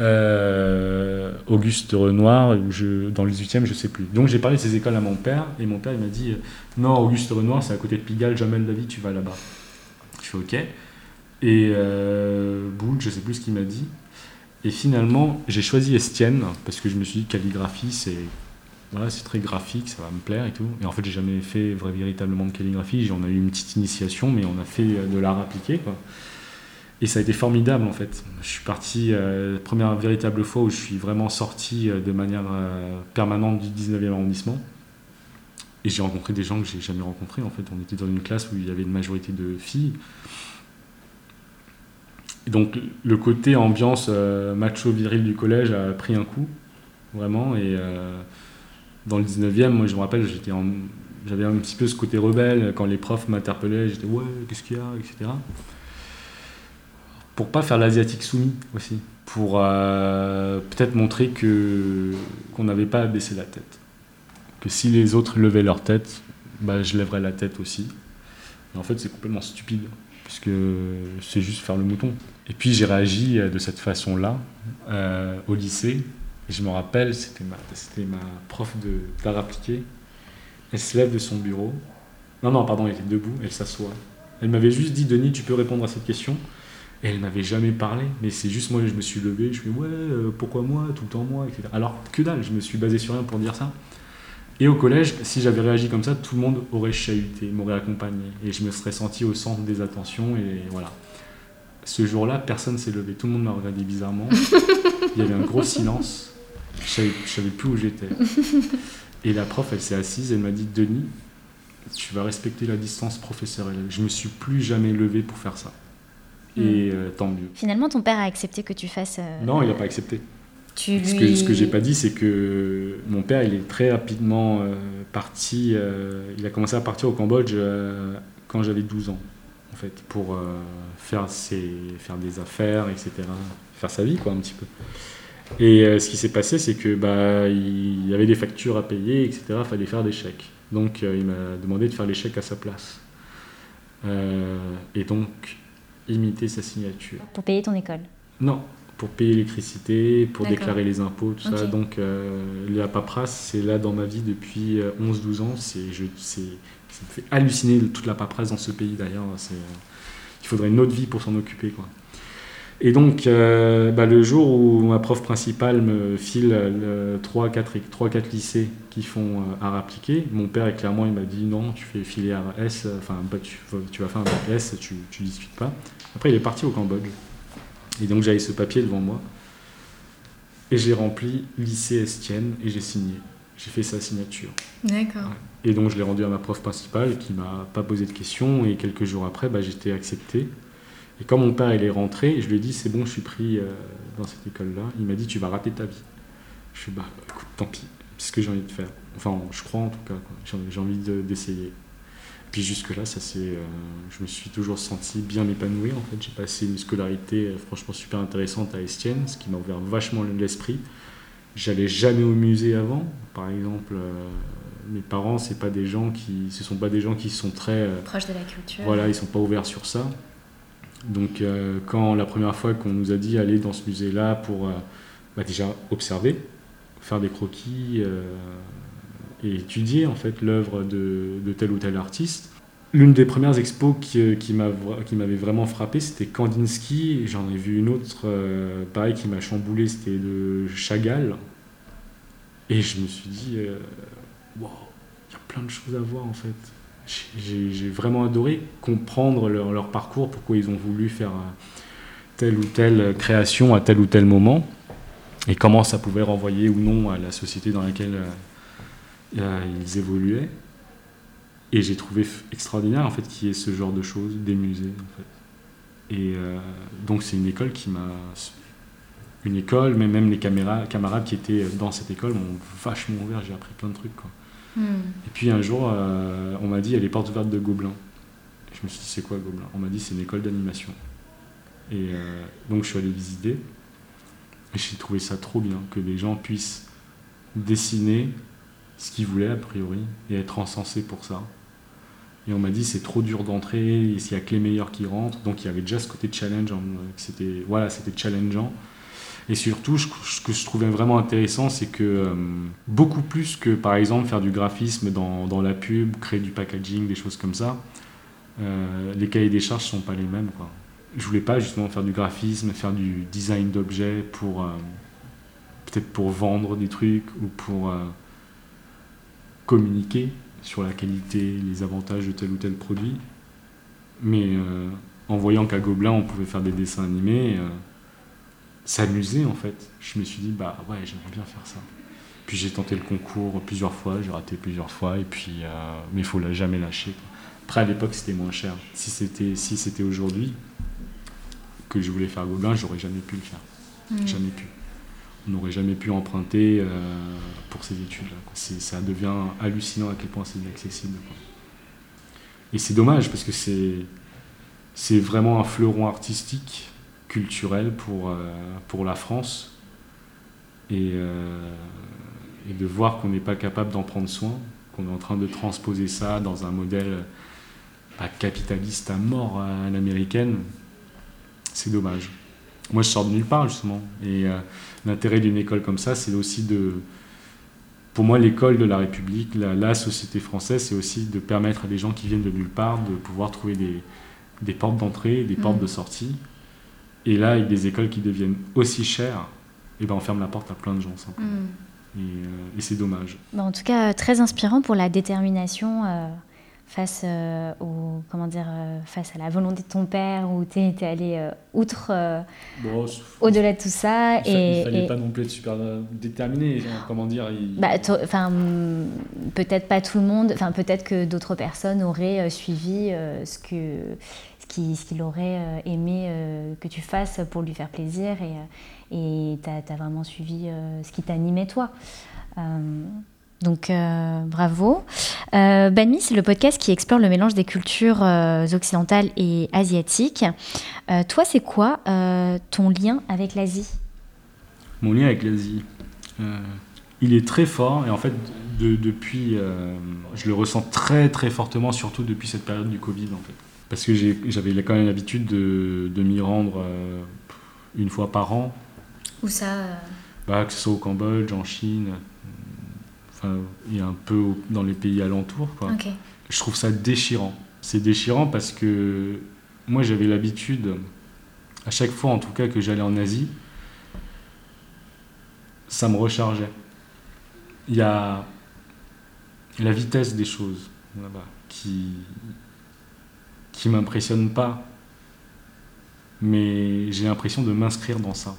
Euh, Auguste Renoir, je, dans le 18e, je sais plus. Donc j'ai parlé de ces écoles à mon père, et mon père il m'a dit Non, Auguste Renoir, c'est à côté de Pigalle, jamais de la vie, tu vas là-bas. Je fais Ok. Et Boule, je sais plus ce qu'il m'a dit. Et finalement, j'ai choisi Estienne parce que je me suis dit calligraphie, c'est voilà, c'est très graphique, ça va me plaire et tout. Et en fait, j'ai jamais fait vrai, véritablement de calligraphie. On a eu une petite initiation, mais on a fait de l'art appliqué. Quoi. Et ça a été formidable en fait. Je suis parti, euh, première véritable fois où je suis vraiment sorti euh, de manière euh, permanente du 19e arrondissement. Et j'ai rencontré des gens que j'ai jamais rencontrés en fait. On était dans une classe où il y avait une majorité de filles donc le côté ambiance euh, macho viril du collège a pris un coup, vraiment. Et dans le 19e, moi je me rappelle, j'avais un petit peu ce côté rebelle. Quand les profs m'interpellaient, j'étais ouais, qu'est-ce qu'il y a, etc. Pour pas faire l'asiatique soumis aussi. Pour euh, peut-être montrer que qu'on n'avait pas à baisser la tête. Que si les autres levaient leur tête, bah, je lèverais la tête aussi. Mais en fait, c'est complètement stupide puisque c'est juste faire le mouton. Et puis j'ai réagi euh, de cette façon-là euh, au lycée. Je me rappelle, c'était ma, c'était ma prof d'art appliqué. Elle se lève de son bureau. Non, non, pardon, elle était debout, elle s'assoit. Elle m'avait juste dit, Denis, tu peux répondre à cette question. Elle m'avait jamais parlé, mais c'est juste moi, je me suis levé, je me suis dit, ouais, euh, pourquoi moi, tout le temps moi, etc. Alors que dalle, je me suis basé sur rien pour dire ça. Et au collège, si j'avais réagi comme ça, tout le monde aurait chahuté, m'aurait accompagné. Et je me serais senti au centre des attentions. Et voilà. Ce jour-là, personne s'est levé. Tout le monde m'a regardé bizarrement. *laughs* Il y avait un gros silence. Je ne savais, plus où j'étais. Et la prof, elle s'est assise. Elle m'a dit Denis, tu vas respecter la distance professionnelle. Je me suis plus jamais levé pour faire ça. Et hmm. euh, tant mieux. Finalement, ton père a accepté que tu fasses. Euh, non, il n'a pas accepté ce que, ce que j'ai pas dit, c'est que mon père, il est très rapidement euh, parti. Il a commencé à partir au Cambodge quand j'avais 12 ans, en fait, pour faire, ses, faire des affaires, etc. Faire sa vie, quoi, un petit peu. Et ce qui s'est passé, c'est que bah, il y avait des factures à payer, etc. Il fallait faire des chèques. Donc, il m'a demandé de faire les chèques à sa place. et donc, imiter sa signature. Pour payer ton école Non, pour payer l'électricité, pour déclarer les impôts, tout ça. Donc euh, la paperasse, c'est là dans ma vie depuis 11-12 euh, ans. C'est, je, c'est, ça me fait halluciner toute la paperasse dans ce pays d'ailleurs. C'est, euh, il faudrait une autre vie pour s'en occuper. Quoi. Et donc, bah, le jour où ma prof principale me file 3-4 lycées qui font art appliqué, mon père, clairement, il m'a dit non, tu fais filière S, enfin, bah, tu, tu, vas faire un S, tu ne discutes pas. Après, il est parti au Cambodge. Et donc j'avais ce papier devant moi. Et j'ai rempli lycée Estienne et j'ai signé. J'ai fait sa signature. D'accord. Et donc je l'ai rendu à ma prof principale qui m'a pas posé de questions. Et quelques jours après, bah, j'étais accepté. Et quand mon père il est rentré, je lui ai dit c'est bon, je suis pris euh, dans cette école-là. Il m'a dit tu vas rater ta vie. Je suis bah écoute, tant pis, c'est ce que j'ai envie de faire. Enfin, je crois en tout cas. J'ai envie d'essayer. Puis jusque-là, ça c'est, euh, je me suis toujours senti bien épanoui. En fait, j'ai passé une scolarité euh, franchement super intéressante à Estienne, ce qui m'a ouvert vachement l'esprit. J'allais jamais au musée avant. Par exemple, euh, mes parents, c'est pas des gens qui, ce sont pas des gens qui sont très proches de la culture. Voilà, ils sont pas ouverts sur ça. Donc, quand la première fois qu'on nous a dit aller dans ce musée-là pour bah, déjà observer, faire des croquis et étudier en fait l'œuvre de, tel ou tel artiste. L'une des premières expos qui, qui m'avait vraiment frappé, c'était Kandinsky. J'en ai vu une autre, euh, pareil, qui m'a chamboulé, c'était de Chagall. Et je me suis dit, euh, wow, il y a plein de choses à voir en fait. J'ai vraiment adoré comprendre leur, leur, parcours, pourquoi ils ont voulu faire euh, telle ou telle création à tel ou tel moment, et comment ça pouvait renvoyer ou non à la société dans laquelle ils évoluaient. Et j'ai trouvé extraordinaire en fait qu'il y ait ce genre de choses, des musées en fait. Et euh, donc c'est une école qui m'a, une école, mais même les camarades, camarades qui étaient dans cette école m'ont vachement ouvert. J'ai appris plein de trucs quoi. Hmm. Et puis un jour, euh, on m'a dit il y a les portes ouvertes de Gobelin. Je me suis dit, c'est quoi Gobelin On m'a dit, c'est une école d'animation. Et euh, donc, je suis allé visiter. Et j'ai trouvé ça trop bien que les gens puissent dessiner ce qu'ils voulaient, a priori, et être encensés pour ça. Et on m'a dit, c'est trop dur d'entrer, il n'y a que les meilleurs qui rentrent. Donc, il y avait déjà ce côté challenge. C'était voilà, challengeant. Et surtout, ce que je trouvais vraiment intéressant, c'est que euh, beaucoup plus que par exemple faire du graphisme dans, dans, la pub, créer du packaging, des choses comme ça, euh, les cahiers des charges ne sont pas les mêmes. Quoi. Je voulais pas justement faire du graphisme, faire du design d'objets pour euh, peut-être pour vendre des trucs ou pour communiquer sur la qualité, les avantages de tel ou tel produit. Mais en voyant qu'à Gobelin, on pouvait faire des dessins animés s'amuser en fait. Je me suis dit, bah ouais, j'aimerais bien faire ça. Puis j'ai tenté le concours plusieurs fois, j'ai raté plusieurs fois, et puis, euh, mais il faut la jamais lâcher. Après, à l'époque, c'était moins cher. Si c'était si aujourd'hui que je voulais faire Gobelin, j'aurais jamais pu le faire. Hmm. Jamais pu. N'aurait jamais pu emprunter euh, pour ces études-là. Ça devient hallucinant à quel point c'est inaccessible. Et c'est dommage parce que c'est vraiment un fleuron artistique culturel pour, euh, pour la France et, euh, et de voir qu'on n'est pas capable d'en prendre soin, qu'on est en train de transposer ça dans un modèle pas capitaliste à mort à l'américaine, c'est dommage. Moi, je sors de nulle part, justement. Et l'intérêt d'une école comme ça, c'est aussi de. Pour moi, l'école de la République, la, la société française, c'est aussi de permettre à des gens qui viennent de nulle part de pouvoir trouver des, des portes d'entrée, des portes mmh. de sortie, et là, avec des écoles qui deviennent aussi chères, et eh ben on ferme la porte à plein de gens simplement. Mm. Euh, et, c'est dommage. Bah, en tout cas, très inspirant pour la détermination euh, face, euh, au, comment dire, face à la volonté de ton père, où tu es, allé outre, au-delà de tout ça. Il et, ne fallait pas non plus être super déterminé. comment dire bah, enfin, Peut-être pas tout le monde, enfin, peut-être que d'autres personnes auraient suivi ce que ce qu'il aurait euh, aimé euh, que tu fasses pour lui faire plaisir et tu as, vraiment suivi euh, ce qui t'animait toi. Donc bravo. Euh, Banmi, c'est le podcast qui explore le mélange des cultures occidentales et asiatiques. toi, c'est quoi ton lien avec l'Asie? Mon lien avec l'Asie, il est très fort et en fait, depuis, je le ressens très très fortement, surtout depuis cette période du Covid en fait parce que j'avais quand même l'habitude de, de m'y rendre euh, une fois par an. Où ça euh? Bah, Que ce soit au Cambodge, en Chine, et un peu dans les pays alentours. Quoi. Je trouve ça déchirant. C'est déchirant parce que moi j'avais l'habitude, à chaque fois en tout cas que j'allais en Asie, ça me rechargeait. Il y a la vitesse des choses là-bas qui, qui m'impressionne pas. Mais j'ai l'impression de m'inscrire dans ça.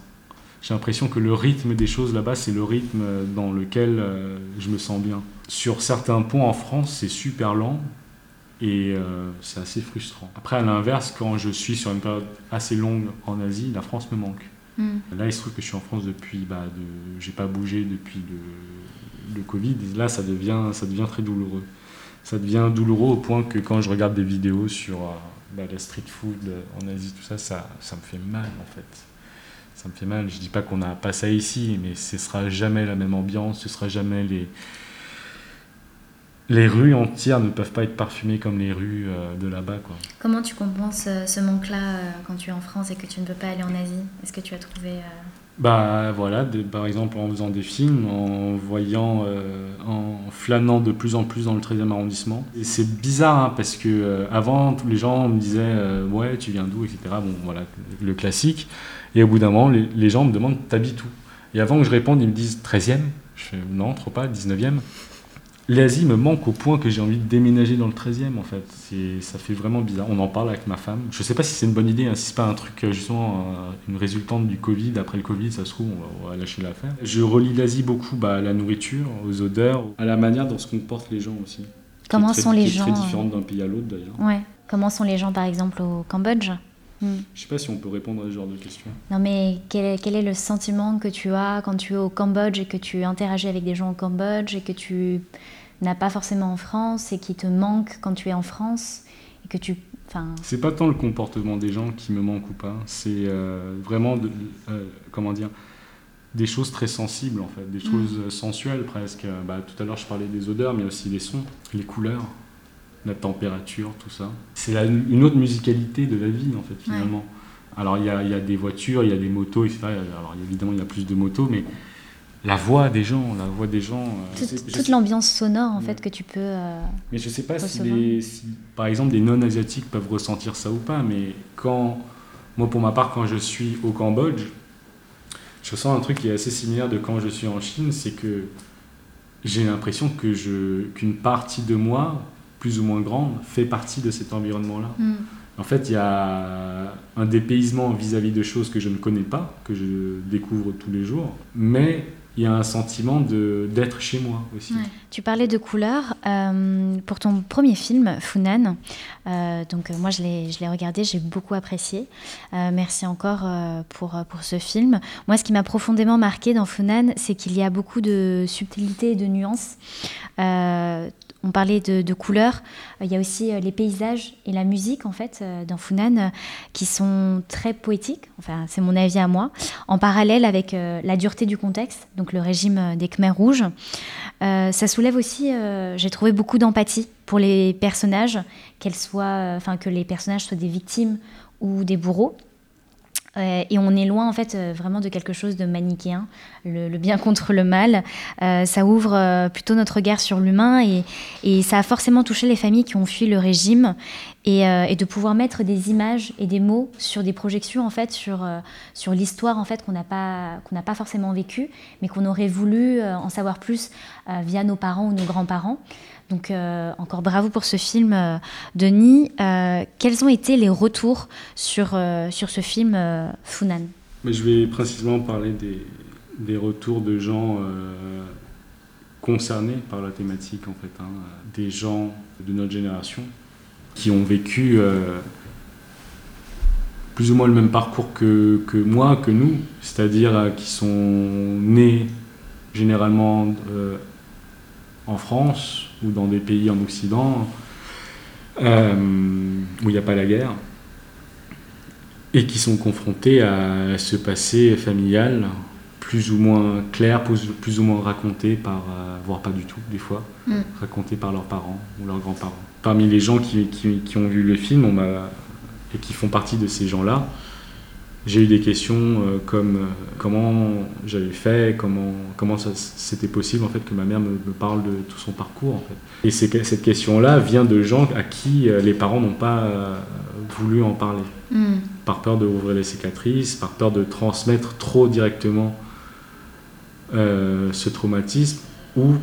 J'ai l'impression que le rythme des choses là-bas, c'est le rythme dans lequel euh, je me sens bien. Sur certains points en France, c'est super lent et euh, c'est assez frustrant. Après, à l'inverse, quand je suis sur une période assez longue en Asie, la France me manque. Hmm. Là, il se trouve que je suis en France depuis, bah, de, j'ai pas bougé depuis le, le Covid. Et là, ça devient, ça devient très douloureux ça devient douloureux au point que quand je regarde des vidéos sur euh, bah, la street food en Asie, tout ça, ça, ça me fait mal en fait. Ça me fait mal. Je dis pas qu'on n'a pas ça ici, mais ce sera jamais la même ambiance, ce sera jamais les. Les rues entières ne peuvent pas être parfumées comme les rues euh, de là-bas. Comment tu compenses euh, ce manque-là quand tu es en France et que tu ne peux pas aller en Asie? Est-ce que tu as trouvé bah voilà, par exemple en faisant des films, en voyant, euh, en flânant de plus en plus dans le 13e arrondissement. Et c'est bizarre hein, parce que euh, avant, tous les gens me disaient euh, ouais, tu viens d'où, etc. Bon, voilà, le classique. Et au bout d'un moment, les, gens me demandent t'habites où? Et avant que je réponde, ils me disent 13e. Je fais non, trop pas, 19e l'Asie me manque au point que j'ai envie de déménager dans le 13e en fait. Ça fait vraiment bizarre. On en parle avec ma femme. Je sais pas si c'est une bonne idée, hein, si c'est pas un truc euh, justement euh, une résultante du Covid. Après le Covid, ça se trouve, on va, lâcher l'affaire. Je relie l'Asie beaucoup bah, à la nourriture, aux odeurs, à la manière dont se comportent les gens aussi. Comment sont les gens C'est très différente d'un pays à l'autre d'ailleurs. Ouais. Comment sont les gens par exemple au Cambodge? Hmm. Je sais pas si on peut répondre à ce genre de questions. Non, mais quel est, quel est, le sentiment que tu as quand tu es au Cambodge et que tu interagis avec des gens au Cambodge et que tu n'a pas forcément en France et qui te manque quand tu es en France et que tu Enfin... C'est pas tant le comportement des gens qui me manque ou pas, c'est vraiment, de, comment dire, des choses très sensibles en fait, des mm. choses sensuelles presque. Bah, tout à l'heure je parlais des odeurs, mais aussi des sons, les couleurs, la température, tout ça. C'est une autre musicalité de la vie en fait finalement. Alors il y a, y a, des voitures, il y a des motos, etc. Alors évidemment il y a plus de motos, mais la voix des gens, la voix des gens. Euh, toute, l'ambiance sonore en fait que tu peux. Euh, mais je sais pas si, si, par exemple des non-asiatiques peuvent ressentir ça ou pas, mais quand moi pour ma part quand je suis au Cambodge, je ressens un truc qui est assez similaire de quand je suis en Chine, c'est que j'ai l'impression que je qu'une partie de moi, plus ou moins grande, fait partie de cet environnement-là. Hmm. En fait, il y a un dépaysement vis-à-vis de choses que je ne connais pas, que je découvre tous les jours, mais il y a un sentiment d'être chez moi aussi. Tu parlais de couleurs. Euh, pour ton premier film, Funan, euh, donc euh, moi je l'ai regardé, j'ai beaucoup apprécié. merci encore pour, pour ce film. Moi, ce qui m'a profondément marqué dans Funan, c'est qu'il y a beaucoup de subtilité et de nuances on parlait de, couleurs. Euh, il y a aussi euh, les paysages et la musique, en fait, euh, dans Funan, qui sont très poétiques. Enfin, c'est mon avis à moi. En parallèle avec la dureté du contexte, donc le régime des Khmers rouges. ça soulève aussi, j'ai trouvé beaucoup d'empathie pour les personnages, qu'elles soient, enfin, que les personnages soient des victimes ou des bourreaux. Euh, et on est loin en fait euh, vraiment de quelque chose de manichéen, le, bien contre le mal. Euh, ça ouvre plutôt notre regard sur l'humain et, ça a forcément touché les familles qui ont fui le régime et, et de pouvoir mettre des images et des mots sur des projections en fait sur, sur l'histoire en fait qu'on n'a pas qu'on n'a pas forcément vécue, mais qu'on aurait voulu en savoir plus via nos parents ou nos grands-parents. Donc euh, encore bravo pour ce film, euh, Denis. Euh, quels ont été les retours sur, sur ce film Funan? Je vais précisément parler des, des retours de gens concernés par la thématique, en fait, hein. des gens de notre génération qui ont vécu plus ou moins le même parcours que, que moi, que nous, c'est-à-dire qui sont nés généralement en France ou dans des pays en Occident euh, où il n'y a pas la guerre et qui sont confrontés à ce passé familial plus ou moins clair, plus, ou moins raconté par, euh, voire pas du tout des fois, mm. raconté par leurs parents ou leurs grands-parents. Parmi les gens qui, qui, ont vu le film on et qui font partie de ces gens-là, j'ai eu des questions euh, comme euh, comment j'avais fait, comment, comment c'était possible en fait que ma mère me, parle de tout son parcours. En fait. Et cette question-là vient de gens à qui euh, les parents n'ont pas voulu en parler, hmm. par peur de ouvrir les cicatrices, par peur de transmettre trop directement ce traumatisme ou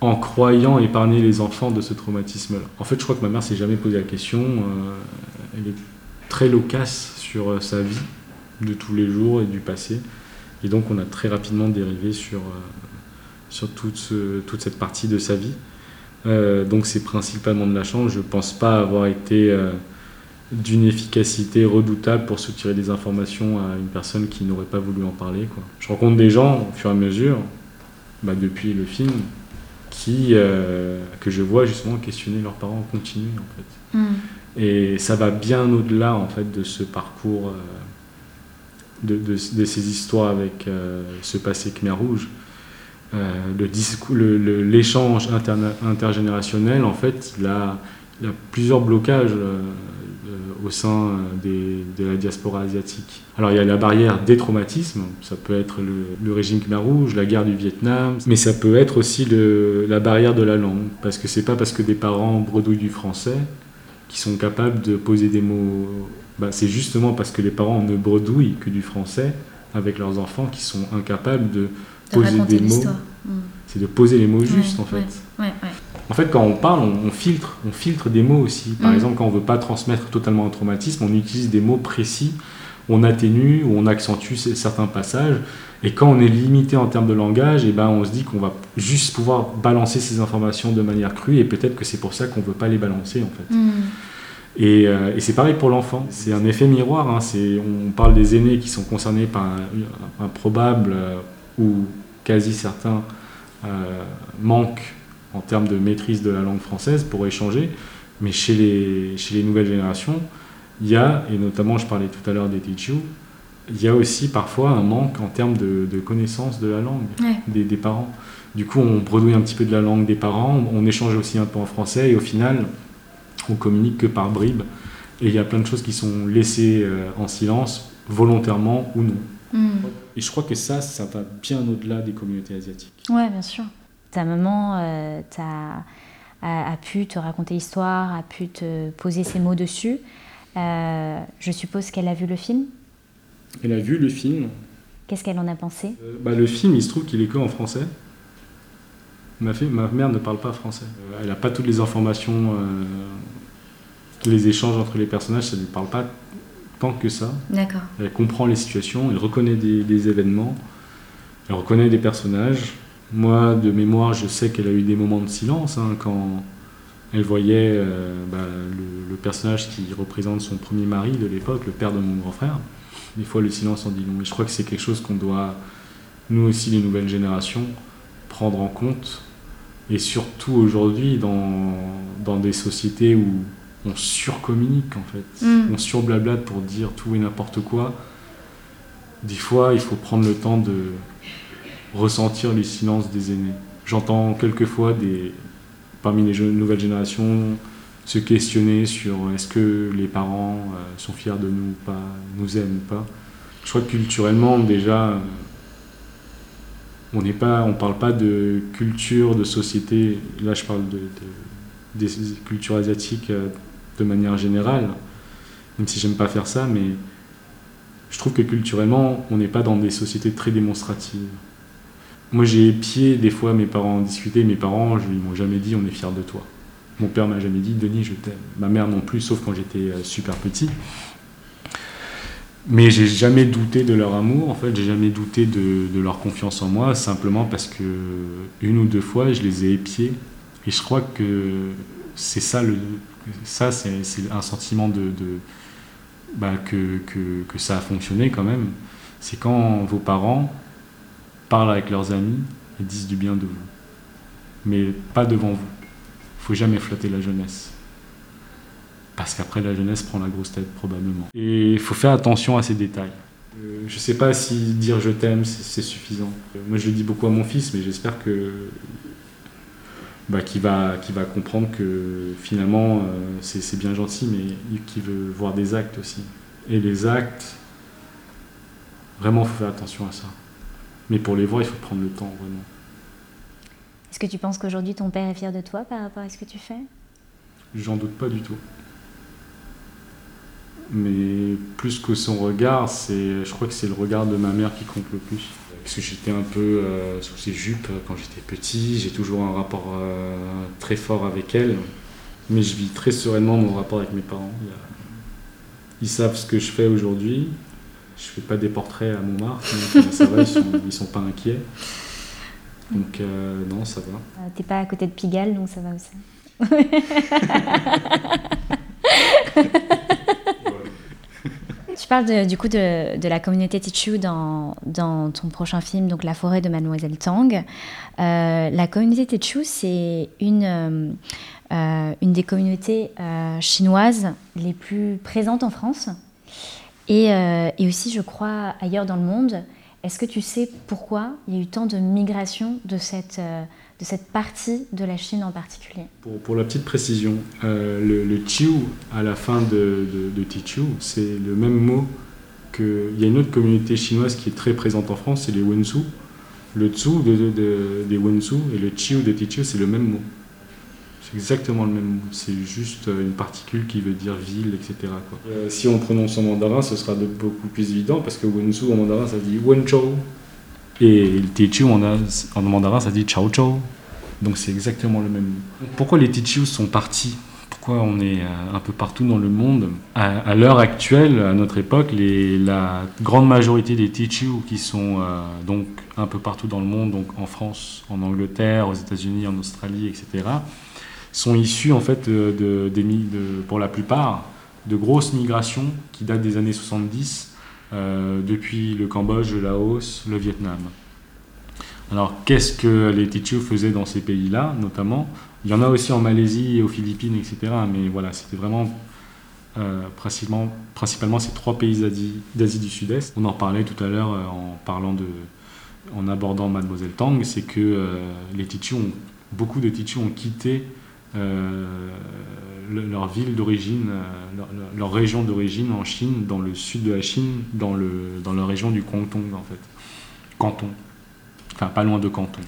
en croyant épargner les enfants de ce traumatisme-là. En fait, je crois que ma mère s'est jamais posé la question. elle est très loquace sur euh, sa vie de tous les jours et du passé. Et donc on a très rapidement dérivé sur, euh, sur toute, ce, toute cette partie de sa vie. Euh, donc c'est principalement de la chance. Je ne pense pas avoir été d'une efficacité redoutable pour soutirer des informations à une personne qui n'aurait pas voulu en parler. Quoi. Je rencontre des gens au fur et à mesure, bah, depuis le film, qui, que je vois justement questionner leurs parents en continu. En fait. Mm. Et ça va bien au-delà en fait de ce parcours, euh, de, ces histoires avec euh, ce passé Khmer Rouge. Euh, l'échange intergénérationnel, en fait, il a, a plusieurs blocages au sein de la diaspora asiatique. Alors il y a la barrière des traumatismes, ça peut être le, régime Khmer Rouge, la guerre du Vietnam, mais ça peut être aussi la barrière de la langue, parce que c'est pas parce que des parents bredouillent du français qui sont capables de poser des mots. Bah, c'est justement parce que les parents ne bredouillent que du français avec leurs enfants qui sont incapables de, poser des mots. Mm. C'est de poser les mots justes en fait. en fait, quand on parle, on, filtre, on filtre des mots aussi. Par mm. exemple, quand on veut pas transmettre totalement un traumatisme, on utilise des mots précis, on atténue ou on accentue certains passages. Et quand on est limité en termes de langage, et eh ben on se dit qu'on va juste pouvoir balancer ces informations de manière crue, et peut-être que c'est pour ça qu'on ne veut pas les balancer en fait. Hmm. Euh, et, c'est pareil pour l'enfant. C'est un effet miroir. Hein. on parle des aînés qui sont concernés par un, probable euh, ou quasi certain euh, manque en termes de maîtrise de la langue française pour échanger. Mais chez les, chez les nouvelles générations, il y a, et notamment je parlais tout à l'heure des Tichu, il y a aussi parfois un manque en termes de, de connaissance de la langue des, des, parents. Du coup, on bredouille un petit peu de la langue des parents, on échange aussi un peu en français, et au final, on communique que par bribes. Et il y a plein de choses qui sont laissées euh, en silence, volontairement ou non. Mm. Et je crois que ça, ça va bien au-delà des communautés asiatiques. Ouais, bien sûr. Ta maman euh, a, a, pu te raconter l'histoire, a pu te poser ses mots dessus. Euh, je suppose qu'elle a vu le film Elle a vu le film. Qu'est-ce qu'elle en a pensé? Euh, bah, Le film, il se trouve qu'il est que en français. Ma, fille, ma mère ne parle pas français. Elle n'a pas toutes les informations, les échanges entre les personnages, ça ne lui parle pas tant que ça. D'accord. Elle comprend les situations, elle reconnaît des, événements, elle reconnaît des personnages. Moi, de mémoire, je sais qu'elle a eu des moments de silence hein, quand elle voyait euh, bah, le, personnage qui représente son premier mari de l'époque, le père de mon grand frère. Des fois, le silence en dit long. Et je crois que c'est quelque chose qu'on doit, nous aussi, les nouvelles générations, prendre en compte. Et surtout aujourd'hui, dans, dans des sociétés où on surcommunique en fait. Mm. On surblablate pour dire tout et n'importe quoi. Des fois, il faut prendre le temps de ressentir les silences des aînés. J'entends quelquefois des, parmi les nouvelles générations se questionner sur est-ce que les parents euh, sont fiers de nous ou pas, nous aiment ou pas. Je crois que culturellement, déjà, euh, on n'est pas, on parle pas de culture, de société. Là, je parle de, des cultures asiatiques euh, de manière générale, même si j'aime pas faire ça, mais je trouve que culturellement, on n'est pas dans des sociétés très démonstratives. Moi, j'ai épié des fois mes parents discuter, mes parents, ils m'ont jamais dit on est fier de toi. Mon père m'a jamais dit Denis, je t'aime. Ma mère non plus, sauf quand j'étais euh, super petit. Mais j'ai jamais douté de leur amour, en fait, j'ai jamais douté de, leur confiance en moi, simplement parce que une ou deux fois, je les ai épiés. Et je crois que c'est ça le, ça, c'est un sentiment de, bah, que, que, ça a fonctionné quand même. C'est quand vos parents parlent avec leurs amis et disent du bien de vous. Mais pas devant vous. Il faut jamais flatter la jeunesse. Parce qu'après, la jeunesse prend la grosse tête, probablement. Et il faut faire attention à ces détails. Euh, je sais pas si dire je t'aime, c'est suffisant. Moi, je le dis beaucoup à mon fils, mais j'espère que bah, qui, va, va comprendre que finalement euh, c'est bien gentil, mais qui veut voir des actes aussi. Et les actes, vraiment, il faut faire attention à ça. Mais pour les voir, il faut prendre le temps, vraiment. Est-ce que tu penses qu'aujourd'hui ton père est fier de toi par rapport à ce que tu fais? J'en doute pas du tout. Mais plus que son regard, je crois que c'est le regard de ma mère qui compte le plus parce que j'étais un peu euh, sur ses jupes quand j'étais petit. J'ai toujours un rapport euh, très fort avec elle, mais je vis très sereinement mon rapport avec mes parents. Ils savent ce que je fais aujourd'hui. Je fais pas des portraits à Montmartre, mais ça va, ils sont, sont pas inquiets. Donc euh, non, ça va. T'es pas à côté de Pigalle, donc ça va aussi. *laughs* Tu parles du coup de, la communauté Tichu dans, dans, ton prochain film, donc La forêt de Mademoiselle Tang. Euh, la communauté Tichu, c'est une, euh, euh, une des communautés chinoises les plus présentes en France et, et, aussi, je crois, ailleurs dans le monde. Est-ce que tu sais pourquoi il y a eu tant de migration de cette de cette partie de la Chine en particulier? Pour, la petite précision, euh, le, le à la fin de, de, Tichu, c'est le même mot que. Il y a une autre communauté chinoise qui est très présente en France, c'est les Wensu. Le Tsu de, des Wensu et le Chiu de Tichu, c'est le même mot. C'est exactement le même mot. C'est juste une particule qui veut dire ville, etc. Euh, si on prononce en mandarin, ce sera de beaucoup plus évident parce que Wensu en mandarin, ça dit Wenchou. Et le Tichu en, en mandarin, ça dit Chao Chou. Donc c'est exactement le même. Pourquoi les Tichus sont partis? Pourquoi on est euh, un peu partout dans le monde? À, l'heure actuelle, à notre époque, les, la grande majorité des Tichus qui sont euh, donc un peu partout dans le monde, donc en France, en Angleterre, aux États-Unis, en Australie, etc., sont issus en fait de, de, pour la plupart de grosses migrations qui datent des années 70 euh, depuis le Cambodge, le Laos, le Vietnam. Alors, qu'est-ce que les Tichus faisaient dans ces pays-là, notamment? Il y en a aussi en Malaisie et aux Philippines, etc. Mais voilà, c'était vraiment euh, principalement, principalement ces trois pays d'Asie du Sud-Est. On en parlait tout à l'heure en parlant de, en abordant Mademoiselle Tang, c'est que les Tichus ont, beaucoup de Tichus ont quitté leur ville d'origine, leur, région d'origine en Chine, dans le sud de la Chine, dans, le, dans la région du Canton en fait. Canton. Enfin, pas loin de Canton.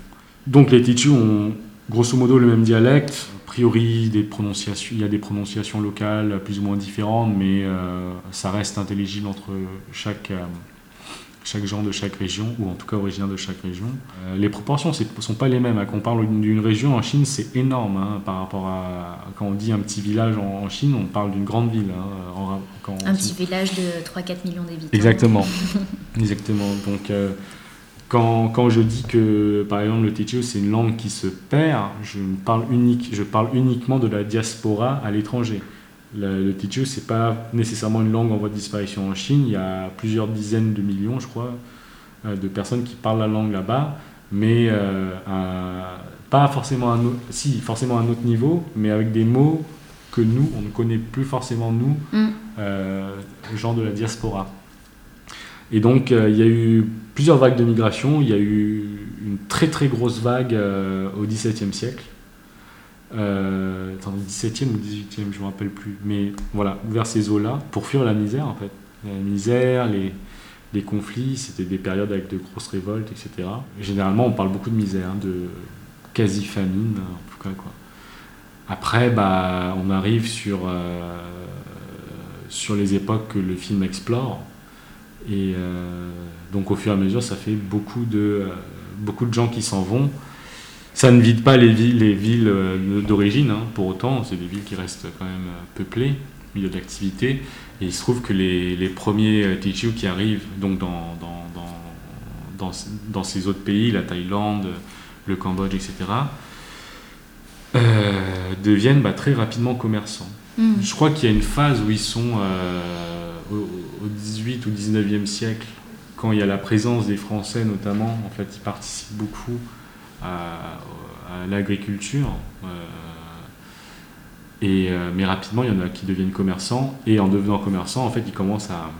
Donc les Tichus ont grosso modo le même dialecte. A priori, des prononciations, il y a des prononciations locales plus ou moins différentes, mais euh, ça reste intelligible entre chaque, euh, chaque genre de chaque région, ou en tout cas originaire de chaque région. Euh, les proportions ne sont pas les mêmes. Quand on parle d'une région en Chine, c'est énorme hein, par rapport à. Quand on dit un petit village en, Chine, on parle d'une grande ville. Hein, un petit village de 3-4 millions d'habitants. Exactement. *laughs* Exactement. Donc. Quand, quand, je dis que, par exemple, le Techiu, c'est une langue qui se perd, je parle, unique, je parle uniquement de la diaspora à l'étranger. Le, le ce n'est pas nécessairement une langue en voie de disparition en Chine. Il y a plusieurs dizaines de millions, je crois, euh, de personnes qui parlent la langue là-bas, mais euh, pas forcément un autre, si, forcément à un autre niveau, mais avec des mots que nous, on ne connaît plus forcément, nous, mm. euh, gens de la diaspora. Et donc, euh, il y a eu plusieurs vagues de migration. Il y a eu une très très grosse vague au XVIIe siècle. Euh, attends, 17e ou 18e, je ne me rappelle plus. Mais voilà, vers ces eaux-là, pour fuir la misère en fait. La misère, les, conflits, c'était des périodes avec de grosses révoltes, etc. généralement, on parle beaucoup de misère, hein, de quasi-famine, en tout cas. Quoi. Après, bah, on arrive sur, sur les époques que le film explore. Et euh, donc au fur et à mesure, ça fait beaucoup de, euh, beaucoup de gens qui s'en vont. Ça ne vide pas les villes, les villes euh, d'origine, hein, pour autant, c'est des villes qui restent quand même peuplées, milieu d'activité. Et il se trouve que les, les premiers Tichu qui arrivent donc dans, dans, dans, dans, ces autres pays, la Thaïlande, le Cambodge, etc., deviennent bah, très rapidement commerçants. Hmm. Je crois qu'il y a une phase où ils sont au, 18 ou 19e siècle, quand il y a la présence des Français notamment, en fait, ils participent beaucoup à, l'agriculture. Euh, et, euh, mais rapidement, il y en a qui deviennent commerçants, et en devenant commerçants, en fait, ils commencent à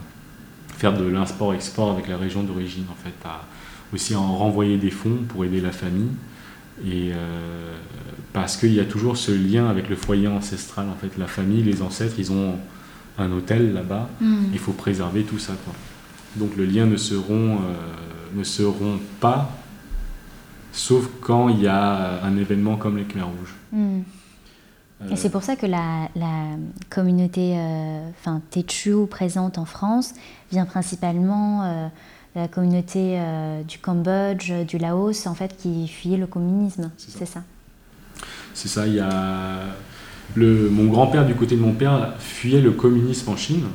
faire de l'import-export avec la région d'origine, en fait, à aussi en renvoyer des fonds pour aider la famille. Et euh, parce qu'il y a toujours ce lien avec le foyer ancestral, en fait, la famille, les ancêtres, ils ont un hôtel là-bas. Hmm. Il faut préserver tout ça. Quoi. Donc le lien ne se rompt, euh, ne se rompt pas, sauf quand il y a un événement comme les Khmer Rouges. Hmm. Euh, Et c'est pour ça que la, la communauté euh, enfin, Techu présente en France vient principalement de la communauté du Cambodge, du Laos, en fait, qui fuyait le communisme. C'est ça. C'est ça. Il y a mon grand-père, du côté de mon père, fuyait le communisme en Chine.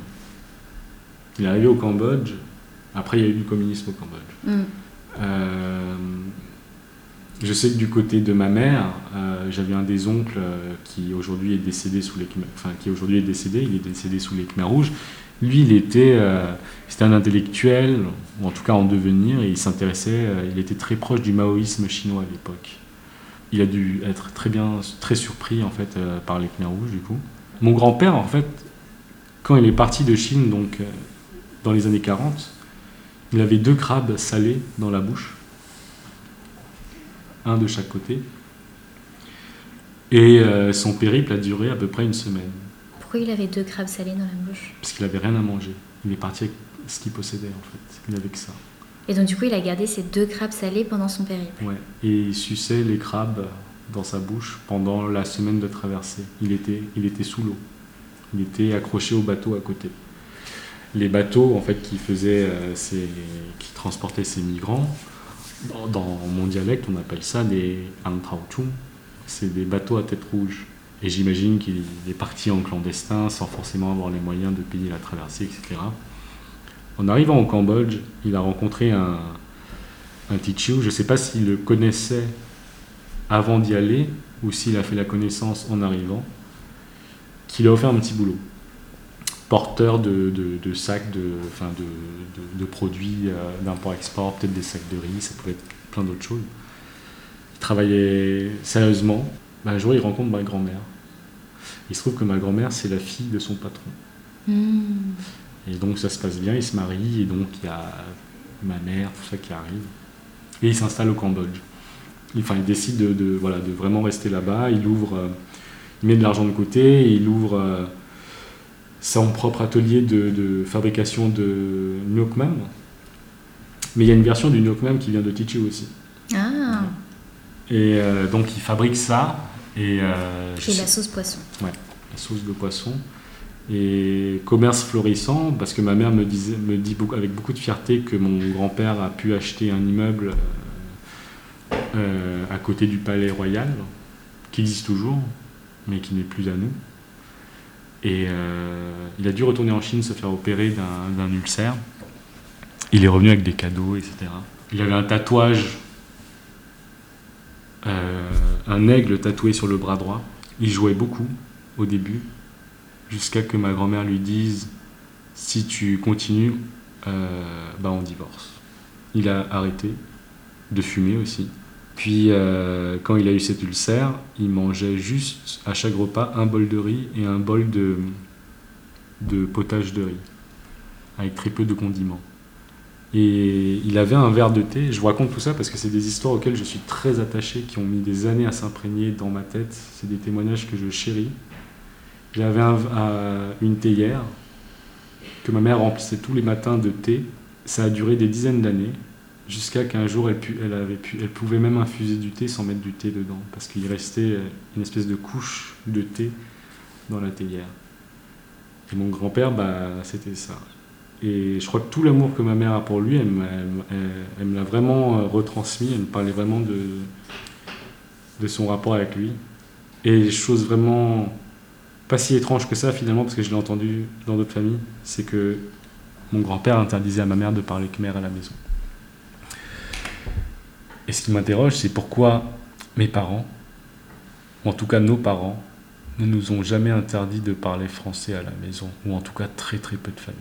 Il est arrivé au Cambodge. Après, il y a eu du communisme au Cambodge. Mm. Euh, je sais que du côté de ma mère, euh, j'avais un des oncles euh, qui aujourd'hui est décédé sous les, enfin il est décédé sous les Khmer rouges. Lui, il était, c'était un intellectuel, ou en tout cas en devenir, et il s'intéressait, il était très proche du maoïsme chinois à l'époque il a dû être très bien, très surpris en fait euh, par les Khmer rouges du coup. Mon grand-père en fait, quand il est parti de Chine donc euh, dans les années 40, il avait deux crabes salés dans la bouche, un de chaque côté, et euh, son périple a duré à peu près une semaine. Pourquoi il avait deux crabes salés dans la bouche? Parce qu'il avait rien à manger. Il est parti avec ce qu'il possédait en fait. Il n'avait que ça. Et donc du coup, il a gardé ces deux crabes salés pendant son périple. Ouais. Et il suçait les crabes dans sa bouche pendant la semaine de traversée. Il était, il était sous l'eau. Il était accroché au bateau à côté. Les bateaux en fait qui faisaient, euh, ces, qui transportaient ces migrants, dans, mon dialecte, on appelle ça des antraochum. C'est des bateaux à tête rouge. Et j'imagine qu'il est parti en clandestin sans forcément avoir les moyens de payer la traversée, etc. En arrivant au Cambodge, il a rencontré un, un Je ne sais pas s'il le connaissait avant d'y aller ou s'il a fait la connaissance en arrivant, qui lui a offert un petit boulot. Porteur de, sacs de, enfin de, produits euh, d'import-export, peut-être des sacs de riz, ça pouvait être plein d'autres choses. Il travaillait sérieusement bah, un jour, il rencontre ma grand-mère. Il se trouve que ma grand-mère, c'est la fille de son patron. Hmm. Et donc ça se passe bien, il se marie, et donc il y a ma mère, tout ça qui arrive. Et il s'installe au Cambodge. Enfin, il décide de, voilà, de vraiment rester là-bas. Il ouvre, euh, il met de l'argent de côté, et il ouvre euh, son propre atelier de, fabrication de Nyokmam. Mais il y a une version du Nyokmam qui vient de Tichu aussi. Ah. Et euh, donc il fabrique ça. Et, et la sauce poisson. Ouais, la sauce de poisson. Et commerce florissant, parce que ma mère me, disait, me dit beaucoup, avec beaucoup de fierté que mon grand-père a pu acheter un immeuble euh, à côté du palais royal, qui existe toujours, mais qui n'est plus à nous. Et euh, il a dû retourner en Chine se faire opérer d'un ulcère. Il est revenu avec des cadeaux, etc. Il avait un tatouage, euh, un aigle tatoué sur le bras droit. Il jouait beaucoup au début jusqu'à que ma grand-mère lui dise si tu continues, euh, bah on divorce. Il a arrêté de fumer aussi. Puis euh, quand il a eu cet ulcère, il mangeait juste à chaque repas un bol de riz et un bol de, de potage de riz, avec très peu de condiments. Et il avait un verre de thé. Je vous raconte tout ça parce que c'est des histoires auxquelles je suis très attaché, qui ont mis des années à s'imprégner dans ma tête. C'est des témoignages que je chéris. J'avais une théière que ma mère remplissait tous les matins de thé. Ça a duré des dizaines d'années, jusqu'à qu'un jour elle, avait pu, elle pouvait même infuser du thé sans mettre du thé dedans, parce qu'il restait une espèce de couche de thé dans la théière. Et mon grand-père, bah, c'était ça. Et je crois que tout l'amour que ma mère a pour lui, elle, me l'a vraiment euh, retransmis, elle me parlait vraiment de, de son rapport avec lui. Et chose vraiment pas si étrange que ça finalement, parce que je l'ai entendu dans d'autres familles, c'est que mon grand-père interdisait à ma mère de parler khmer à la maison. Et ce qui m'interroge, c'est pourquoi mes parents, ou en tout cas nos parents, ne nous ont jamais interdit de parler français à la maison, ou en tout cas très très peu de familles.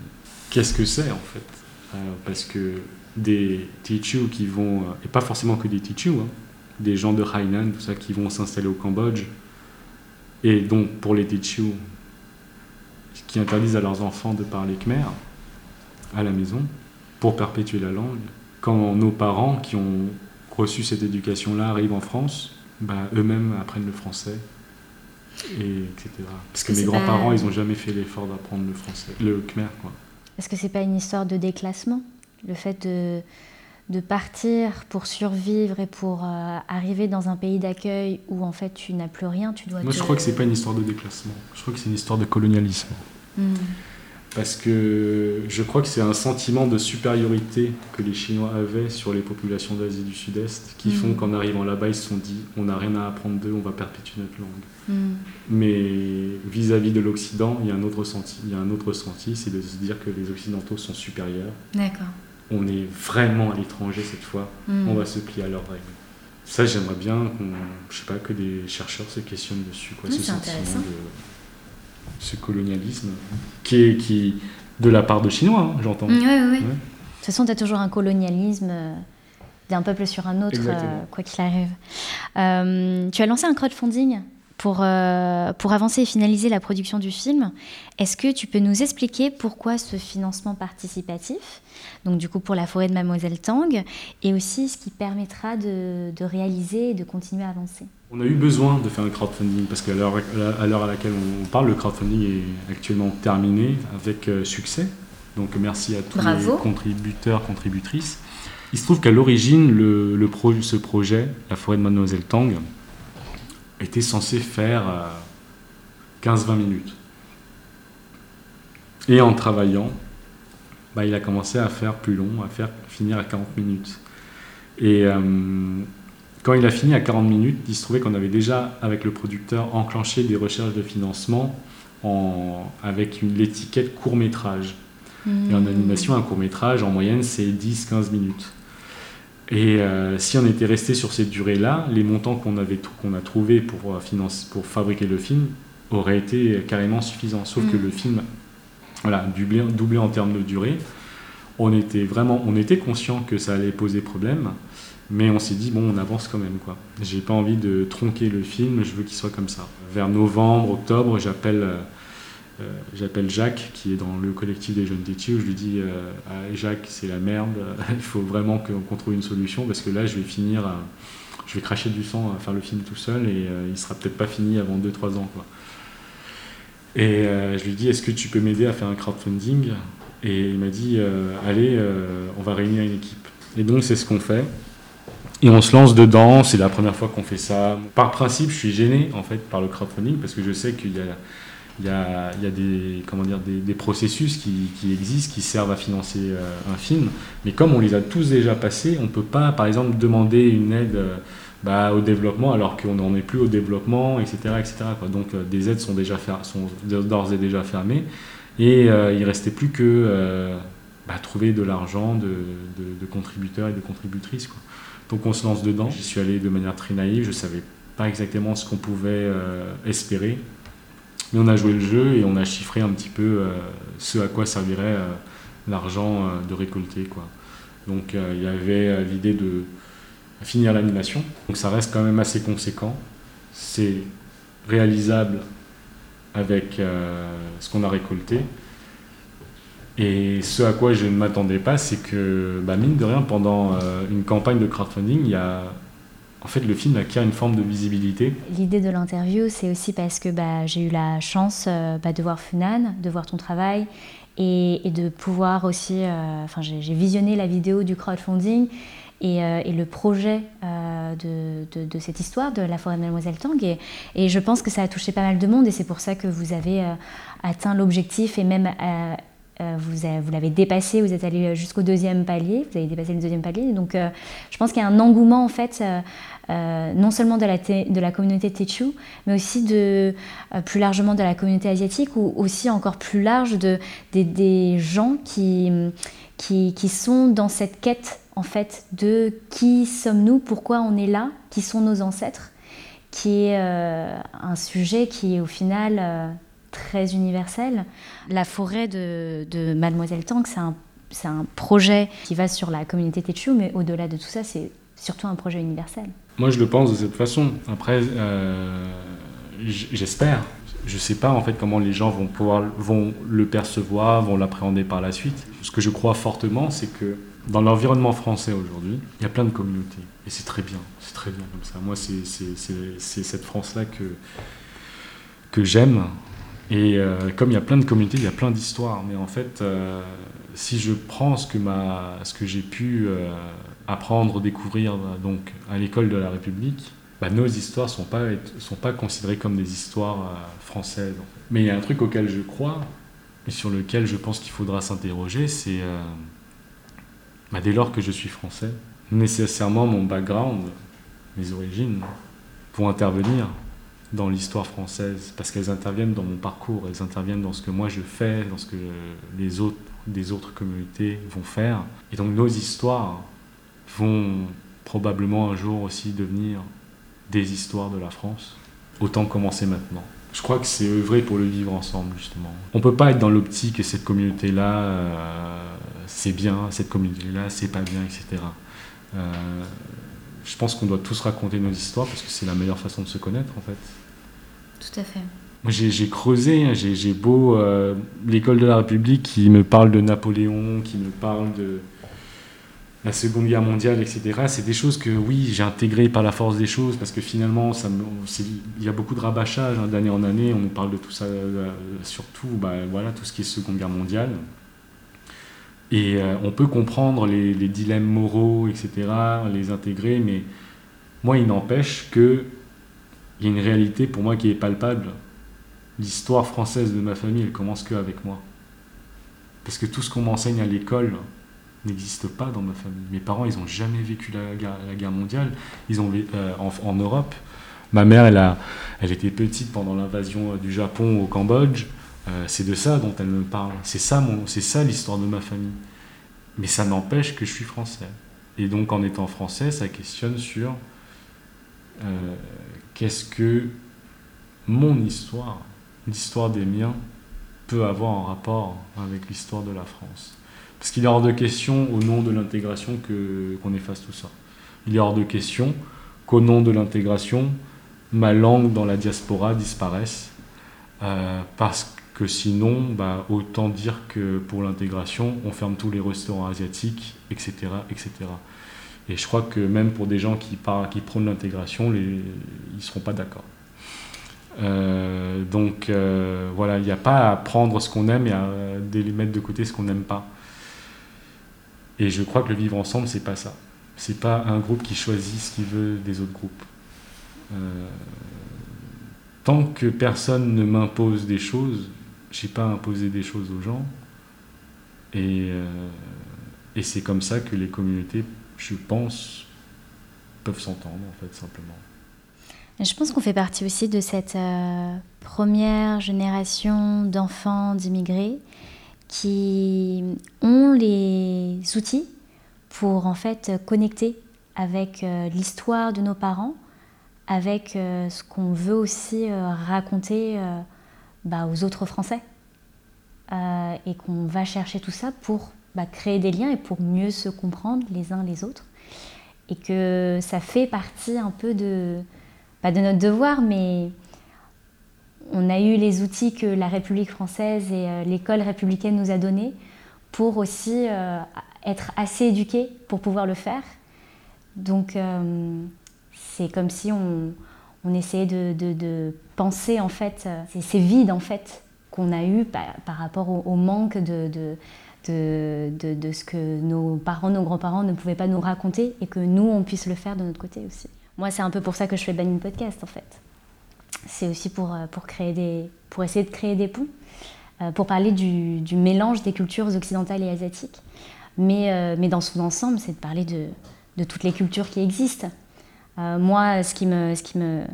Qu'est-ce que c'est en fait? Euh, Parce que des Tichu qui vont, euh, et pas forcément que des Tichu, hein, des gens de Hainan, tout ça, qui vont s'installer au Cambodge, et donc pour les Tichu qui interdisent à leurs enfants de parler khmer à la maison pour perpétuer la langue, quand nos parents qui ont reçu cette éducation-là arrivent en France, bah, eux-mêmes apprennent le français, et etc. Parce que mes grands-parents, ils n'ont jamais fait l'effort d'apprendre le français, le khmer. Quoi. Est-ce que c'est pas une histoire de déclassement Le fait de de partir pour survivre et pour euh, arriver dans un pays d'accueil où en fait tu n'as plus rien, tu dois. Moi, je crois que c'est pas une histoire de déclassement. Je crois que c'est une histoire de colonialisme. Hmm. Parce que je crois que c'est un sentiment de supériorité que les Chinois avaient sur les populations d'Asie du Sud-Est qui font hmm. qu'en arrivant là-bas, ils se sont dit on n'a rien à apprendre d'eux, on va perpétuer notre langue. Hmm. Mais vis-à-vis de l'Occident, il y a un autre ressenti. Il y a un autre ressenti, c'est de se dire que les Occidentaux sont supérieurs. D'accord on est vraiment à l'étranger cette fois, hmm. on va se plier à leurs règles. Ça, j'aimerais bien je sais pas, que des chercheurs se questionnent dessus, quoi, ce sentiment de ce colonialisme qui est qui de la part de Chinois, hein, j'entends. Oui, oui, oui. De toute façon, tu as toujours un colonialisme euh, d'un peuple sur un autre, euh, quoi qu'il arrive. Euh, tu as lancé un crowdfunding? Pour, euh, pour avancer et finaliser la production du film. Est-ce que tu peux nous expliquer pourquoi ce financement participatif, donc du coup pour la forêt de Mademoiselle Tang, et aussi ce qui permettra de, de réaliser et de continuer à avancer? On a eu besoin de faire un crowdfunding parce qu'à l'heure à, laquelle on parle, le crowdfunding est actuellement terminé avec euh, succès. Donc merci à tous les contributeurs, contributrices. Il se trouve qu'à l'origine, le, le ce projet, la forêt de Mademoiselle Tang, était censé faire 15-20 euh, minutes. Et en travaillant, bah, il a commencé à faire plus long, à faire finir à 40 minutes. Et euh, quand il a fini à 40 minutes, il se trouvait qu'on avait déjà, avec le producteur, enclenché des recherches de financement en, avec l'étiquette court métrage. Et en mmh. animation, un court métrage, en moyenne, c'est 10-15 minutes. Et euh, si on était resté sur cette durée-là, les montants qu'on avait qu'on a trouvés pour, euh, financer, pour fabriquer le film auraient été carrément suffisants. Sauf que mm. le film, voilà, doublé, doublé en termes de durée, on était vraiment, on était conscient que ça allait poser problème. Mais on s'est dit, bon, on avance quand même, quoi. J'ai pas envie de tronquer le film, je veux qu'il soit comme ça. Vers novembre, octobre, j'appelle euh, j'appelle Jacques, qui est dans le collectif des jeunes têtus, je lui dis ah, Jacques, c'est la merde, *laughs* il faut vraiment qu'on trouve une solution, parce que là, je vais finir Je vais cracher du sang à faire le film tout seul, et il sera peut-être pas fini avant 2-3 ans. Et je lui dis Est-ce que tu peux m'aider à faire un crowdfunding? Et il m'a dit Allez, on va réunir une équipe. Et donc, c'est ce qu'on fait. Et on se lance dedans, c'est la première fois qu'on fait ça. Par principe, je suis gêné en fait par le crowdfunding parce que je sais qu'il y a, il y a, il des, comment dire, des, processus qui, existent, qui servent à financer euh, un film. Mais comme on les a tous déjà passés, on ne peut pas, par exemple, demander une aide euh, bah, au développement alors qu'on n'en est plus au développement, etc. etc. Donc euh, des aides sont déjà d'ores et déjà fermées. Et il ne restait plus que bah, trouver de l'argent de, contributeurs et de contributrices. Quoi. Donc on se lance dedans. J'y suis allé de manière très naïve, je ne savais pas exactement ce qu'on pouvait euh, espérer. Mais on a joué le jeu et on a chiffré un petit peu euh, ce à quoi servirait euh, l'argent de récolter. Quoi. Donc il y avait l'idée de finir l'animation. Donc ça reste quand même assez conséquent. C'est réalisable avec ce qu'on a récolté. Et ce à quoi je ne m'attendais pas, c'est que, bah, mine de rien, pendant euh, une campagne de crowdfunding, il y a, en fait, le film acquiert une forme de visibilité. L'idée de l'interview, c'est aussi parce que bah, j'ai eu la chance euh, bah, de voir Funan, de voir ton travail et, de pouvoir aussi. Euh, enfin, j'ai visionné la vidéo du crowdfunding et, et le projet de, cette histoire de la forêt de Mademoiselle Tang. Et, je pense que ça a touché pas mal de monde et c'est pour ça que vous avez atteint l'objectif et même euh, vous, l'avez dépassé, vous êtes allé jusqu'au deuxième palier, vous avez dépassé le deuxième palier. Donc euh, je pense qu'il y a un engouement en fait, euh, non seulement de la, communauté Techu, mais aussi de, plus largement de la communauté asiatique ou aussi encore plus large de, des, gens qui, qui, sont dans cette quête en fait de qui sommes-nous, pourquoi on est là, qui sont nos ancêtres, qui est un sujet qui au final très universel. La forêt de, Mademoiselle Tank, c'est un, un, projet qui va sur la communauté Techu, mais au-delà de tout ça, c'est surtout un projet universel. Moi, je le pense de cette façon. Après, euh, j'espère. Je ne sais pas en fait comment les gens vont pouvoir vont le percevoir, vont l'appréhender par la suite. Ce que je crois fortement, c'est que dans l'environnement français aujourd'hui, il y a plein de communautés. Et c'est très bien, c'est très bien comme ça. Moi, c'est cette France-là que, que j'aime. Et euh, comme il y a plein de communautés, il y a plein d'histoires. Mais en fait, euh, si je prends ce que, que j'ai pu apprendre, découvrir donc, à l'école de la République, bah, nos histoires sont pas, sont pas considérées comme des histoires françaises. Mais il y a un truc auquel je crois, et sur lequel je pense qu'il faudra s'interroger, c'est bah, dès lors que je suis français, nécessairement mon background, mes origines, vont intervenir dans l'histoire française, parce qu'elles interviennent dans mon parcours, elles interviennent dans ce que moi je fais, dans ce que les autres des autres communautés vont faire. Et donc nos histoires vont probablement un jour aussi devenir des histoires de la France. Autant commencer maintenant. Je crois que c'est œuvrer pour le vivre ensemble, justement. On ne peut pas être dans l'optique que cette communauté-là, euh, c'est bien, cette communauté-là, c'est pas bien, etc. Euh, je pense qu'on doit tous raconter nos histoires parce que c'est la meilleure façon de se connaître, en fait. Tout à fait. Moi, j'ai creusé, hein, j'ai beau euh, l'école de la République qui me parle de Napoléon, qui me parle de la Seconde Guerre mondiale, etc. C'est des choses que, oui, j'ai intégrées par la force des choses, parce que finalement, il y a beaucoup de rabâchage hein, d'année en année. On nous parle de tout ça, euh, surtout, bah, voilà, tout ce qui est Seconde Guerre mondiale. Et euh, on peut comprendre les, les, dilemmes moraux, etc., les intégrer, mais moi, il n'empêche que il y a une réalité pour moi qui est palpable. L'histoire française de ma famille, elle commence que avec moi. Parce que tout ce qu'on m'enseigne à l'école n'existe pas dans ma famille. Mes parents, ils n'ont jamais vécu la guerre, la guerre, mondiale. Ils ont euh, en, Europe. Ma mère, elle, a, elle était petite pendant l'invasion euh, du Japon au Cambodge. Euh, c'est de ça dont elle me parle. C'est ça, c'est ça l'histoire de ma famille. Mais ça n'empêche que je suis français. Et donc, en étant français, ça questionne sur euh, qu'est-ce que mon histoire, l'histoire des miens, peut avoir en rapport avec l'histoire de la France. Parce qu'il est hors de question, au nom de l'intégration, qu'on efface tout ça. il est hors de question qu'au nom de l'intégration, ma langue dans la diaspora disparaisse. Euh, parce que sinon, bah, autant dire que pour l'intégration, on ferme tous les restaurants asiatiques, etc. etc. Et je crois que même pour des gens qui, qui prônent l'intégration, ils ne seront pas d'accord. Euh, donc euh, voilà, il n'y a pas à prendre ce qu'on aime et à mettre de côté ce qu'on n'aime pas. Et je crois que le vivre ensemble, c'est pas ça. C'est pas un groupe qui choisit ce qu'il veut des autres groupes. Euh, tant que personne ne m'impose des choses, j'ai pas imposé des choses aux gens. Et, et c'est comme ça que les communautés, je pense, peuvent s'entendre, en fait, simplement. Je pense qu'on fait partie aussi de cette euh, première génération d'enfants d'immigrés qui ont les outils pour en fait connecter avec euh, l'histoire de nos parents, avec euh, ce qu'on veut aussi raconter bah, aux autres Français. et qu'on va chercher tout ça pour bah, créer des liens et pour mieux se comprendre les uns les autres. Et que ça fait partie un peu de, pas de notre devoir, mais on a eu les outils que la République française et euh, l'école républicaine nous a donnés pour aussi euh, être assez éduqués pour pouvoir le faire. Donc euh, c'est comme si on, essayait de, penser en fait, c'est vide en fait qu'on a eu par, rapport au, manque de, de, de, ce que nos parents, nos grands-parents ne pouvaient pas nous raconter et que nous, on puisse le faire de notre côté aussi. Moi, c'est un peu pour ça que je fais Banning Podcast, en fait. C'est aussi pour, euh, pour, créer des, pour essayer de créer des ponts, euh, pour parler du, du, mélange des cultures occidentales et asiatiques. Mais, euh, mais dans son ensemble, c'est de parler de, de, toutes les cultures qui existent. moi, ce qui, me, ce, qui me,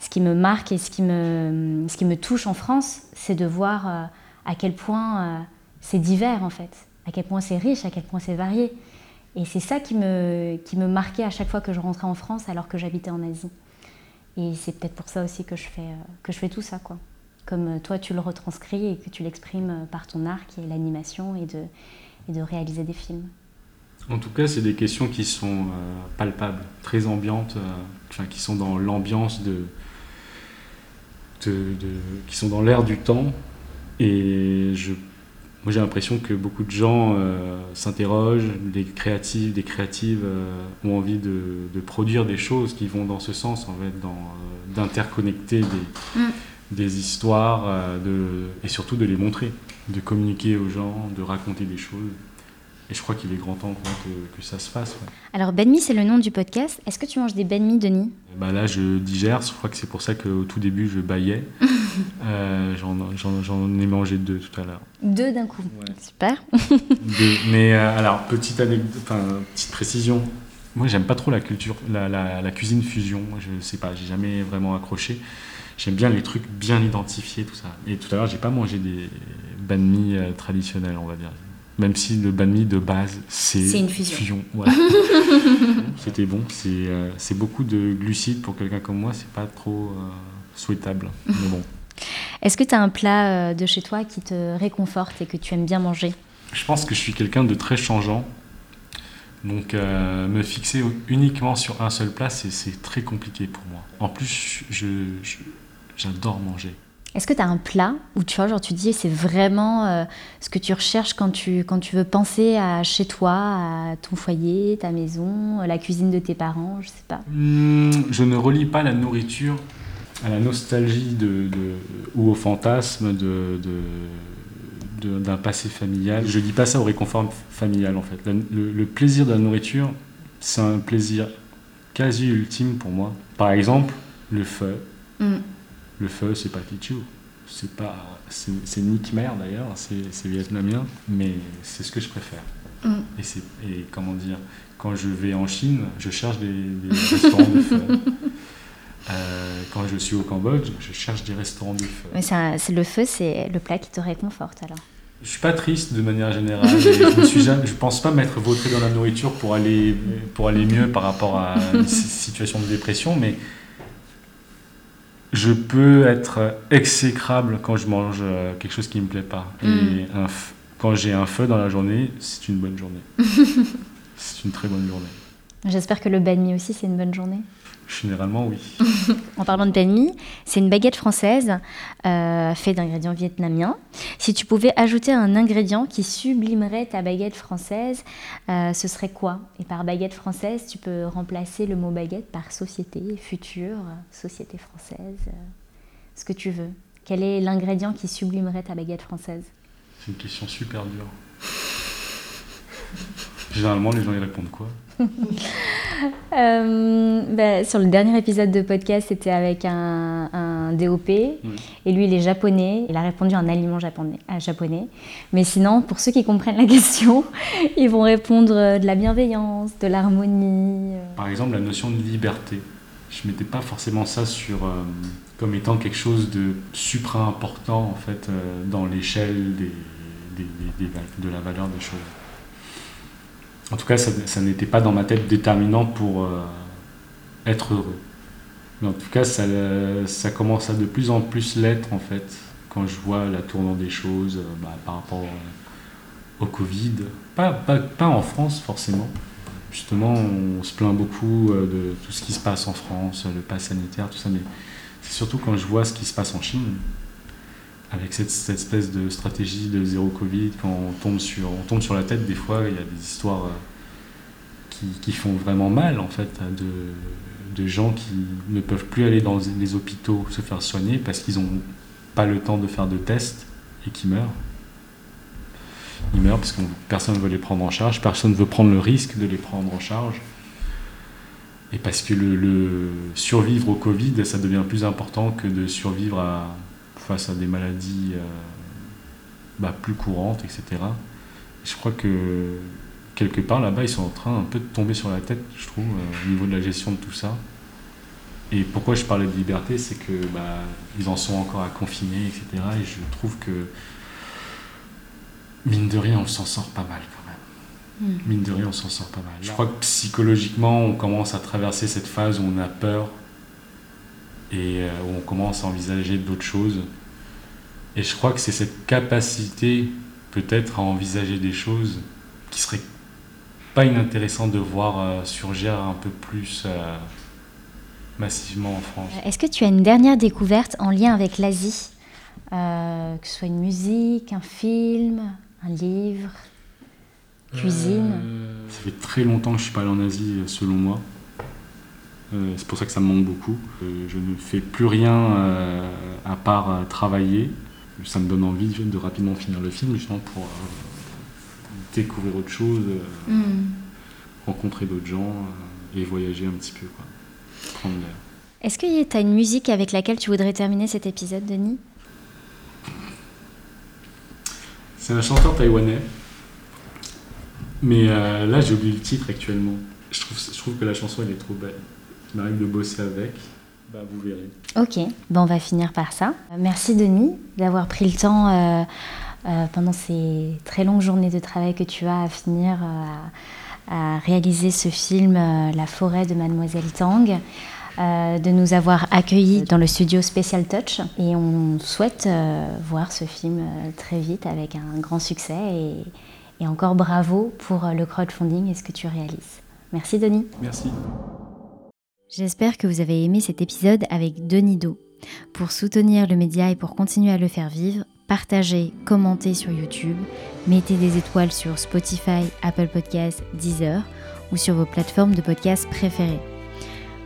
ce qui me marque et ce qui me, ce qui me touche en France, c'est de voir à quel point c'est divers, en fait, à quel point c'est riche, à quel point c'est varié. Et c'est ça qui me, qui me marquait à chaque fois que je rentrais en France alors que j'habitais en Asie. Et c'est peut-être pour ça aussi que je fais, euh, que je fais tout ça. Quoi. Comme euh, toi, tu le retranscris et que tu l'exprimes euh, par ton art, qui est l'animation et de, et de réaliser des films. En tout cas, c'est des questions qui sont palpables, très ambiantes, qui sont dans l'ambiance de, qui sont dans l'air du temps. Et je moi j'ai l'impression que beaucoup de gens euh, s'interrogent, des créatifs, des créatives euh, ont envie de, produire des choses qui vont dans ce sens, en fait, euh, d'interconnecter des, mm. des, histoires de, et surtout de les montrer, de communiquer aux gens, de raconter des choses. Et je crois qu'il est grand temps que, que, ça se fasse. Alors, Benmi, c'est le nom du podcast. Est-ce que tu manges des benmi, Denis? Bah Là, je digère. Je crois que c'est pour ça qu'au tout début, je baillais. *laughs* euh, J'en ai mangé deux tout à l'heure. Deux d'un coup Super. *laughs* Mais euh, alors, petite, enfin, petite précision. Moi, j'aime pas trop la culture, la, la, la, cuisine fusion. Je sais pas, j'ai jamais vraiment accroché. J'aime bien les trucs bien identifiés, tout ça. Et tout à l'heure, j'ai pas mangé des banh mi euh, traditionnels, on va dire. Même si le banh mi de base, c'est une fusion. *laughs* C'était bon. Euh, c'est beaucoup de glucides pour quelqu'un comme moi. C'est pas trop euh, souhaitable. Mais bon. Est-ce que tu as un plat euh, de chez toi qui te réconforte et que tu aimes bien manger? Je pense que je suis quelqu'un de très changeant. Donc me fixer uniquement sur un seul plat, c'est très compliqué pour moi. En plus, j'adore manger. Est-ce que tu as un plat où tu vois, genre tu dis c'est vraiment euh, ce que tu recherches quand tu, quand tu veux penser à chez toi, à ton foyer, ta maison, la cuisine de tes parents, je sais pas? Hmm, Je ne relie pas la nourriture à la nostalgie de, ou au fantasme de, d'un passé familial. Je dis pas ça au réconfort familial en fait. Le, plaisir de la nourriture, c'est un plaisir quasi ultime pour moi. Par exemple, le feu. Le feu, c'est pas Tichu. C'est pas, c'est Nick Mer d'ailleurs, c'est vietnamien, mais c'est ce que je préfère. Mm. Et, c'est, et comment dire, quand je vais en Chine, je cherche des, restaurants de feu. *laughs* Euh, quand je suis au Cambodge, je cherche des restaurants de feu. Mais c'est le feu, c'est le plat qui te réconforte alors. Je suis pas triste de manière générale. je ne suis je pense pas m'être vautré dans la nourriture pour aller pour aller mieux par rapport à une situation de dépression, mais je peux être exécrable quand je mange euh, quelque chose qui ne me plaît pas. Et mm. quand j'ai un feu dans la journée, c'est une bonne journée. *laughs* c'est une très bonne journée. J'espère que le banh mi aussi, c'est une bonne journée. Généralement, oui. *laughs* en parlant de banh mi, c'est une baguette française euh, faite d'ingrédients vietnamiens. Si tu pouvais ajouter un ingrédient qui sublimerait ta baguette française, euh, ce serait quoi? Et par baguette française, tu peux remplacer le mot baguette par société, future, société française, euh, ce que tu veux. Quel est l'ingrédient qui sublimerait ta baguette française? C'est une question super dure. *laughs* Généralement, les gens y répondent quoi? *laughs* euh, bah, Sur le dernier épisode de podcast, c'était avec un, DOP. Et lui, il est japonais. Il a répondu un aliment japonais, euh, japonais. Mais sinon, pour ceux qui comprennent la question, *laughs* ils vont répondre euh, de la bienveillance, de l'harmonie. Par exemple, la notion de liberté. Je ne mettais pas forcément ça sur, comme étant quelque chose de supra important en fait, dans l'échelle de la valeur des choses. En tout cas, ça, n'était pas dans ma tête déterminant pour euh, être heureux. Mais en tout cas, ça, commence à de plus en plus l'être, en fait, quand je vois la tournure des choses euh, bah, par rapport euh, au Covid. Pas, pas, en France, forcément. Justement, on se plaint beaucoup de tout ce qui se passe en France, le pass sanitaire, tout ça, mais c'est surtout quand je vois ce qui se passe en Chine, avec cette, espèce de stratégie de zéro Covid, quand on tombe sur, on tombe sur la tête, des fois, il y a des histoires euh, qui, qui font vraiment mal, en fait, de, de, gens qui ne peuvent plus aller dans les hôpitaux se faire soigner parce qu'ils n'ont pas le temps de faire de tests et qui meurent. Ils meurent parce que personne ne veut les prendre en charge, personne ne veut prendre le risque de les prendre en charge. Et parce que le survivre au Covid, ça devient plus important que de survivre à, face à des maladies euh, bah, plus courantes, etc. je crois que quelque part là-bas, ils sont en train un peu de tomber sur la tête, je trouve, euh, au niveau de la gestion de tout ça. Et pourquoi je parlais de liberté, c'est que bah, ils en sont encore à confiner, etc. Et je trouve que mine de rien, on s'en sort pas mal quand même. Hmm. Mine de rien, on s'en sort pas mal. Je crois que psychologiquement, on commence à traverser cette phase où on a peur et euh, on commence à envisager d'autres choses. Et je crois que c'est cette capacité peut-être à envisager des choses qui serait pas inintéressant de voir euh, surgir un peu plus euh, massivement en France. Est-ce que tu as une dernière découverte en lien avec l'Asie Que ce soit une musique, un film, un livre, cuisine? Ça fait très longtemps que je suis pas allé en Asie, selon moi. Euh, c'est pour ça que ça me manque beaucoup. Euh, je ne fais plus rien euh, à part travailler. Ça me donne envie de rapidement finir le film, justement pour découvrir autre chose, hmm. rencontrer d'autres gens et voyager un petit peu. Quoi. Prendre l'air. Est-ce que tu as une musique avec laquelle tu voudrais terminer cet épisode, Denis? C'est un chanteur taïwanais. Mais là, j'ai oublié le titre actuellement. Je trouve, je trouve que la chanson, elle est trop belle m'arrive de bosser avec, bah, vous verrez. Ok, bon, on va finir par ça. Merci Denis d'avoir pris le temps euh, euh, pendant ces très longues journées de travail que tu as à finir euh, à, réaliser ce film La forêt de Mademoiselle Tang. de nous avoir accueillis dans le studio Special Touch et on souhaite voir ce film très vite avec un grand succès et, et encore bravo pour le crowdfunding et ce que tu réalises. Merci Denis. Merci. J'espère que vous avez aimé cet épisode avec Denis Do. Pour soutenir le média et pour continuer à le faire vivre, partagez, commentez sur YouTube, mettez des étoiles sur Spotify, Apple Podcasts, Deezer ou sur vos plateformes de podcasts préférées.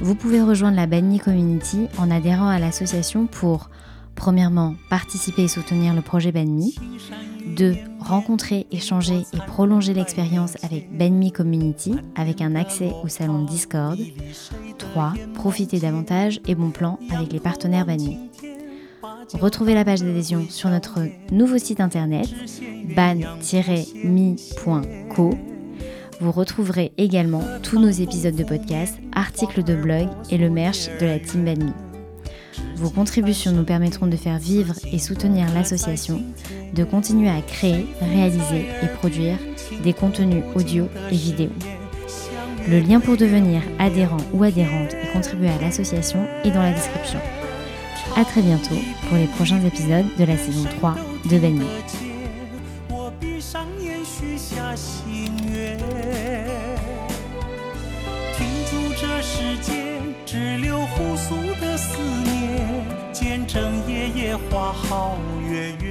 Vous pouvez rejoindre la Banni Community en adhérant à l'association pour, premièrement, participer et soutenir le projet Banmi, 2. Rencontrer, échanger et prolonger l'expérience avec Benmi Community avec un accès au salon Discord. 3. Profiter davantage et bon plan avec les partenaires Benmi. Retrouvez la page d'adhésion sur notre nouveau site internet ban-mi.co. Vous retrouverez également tous nos épisodes de podcast, articles de blog et le merch de la team Banmi. Vos contributions nous permettront de faire vivre et soutenir l'association, de continuer à créer, réaliser et produire des contenus audio et vidéo. Le lien pour devenir adhérent ou adhérente et contribuer à l'association est dans la description. A très bientôt pour les prochains épisodes de la saison 3 de Benny. 花好月圆。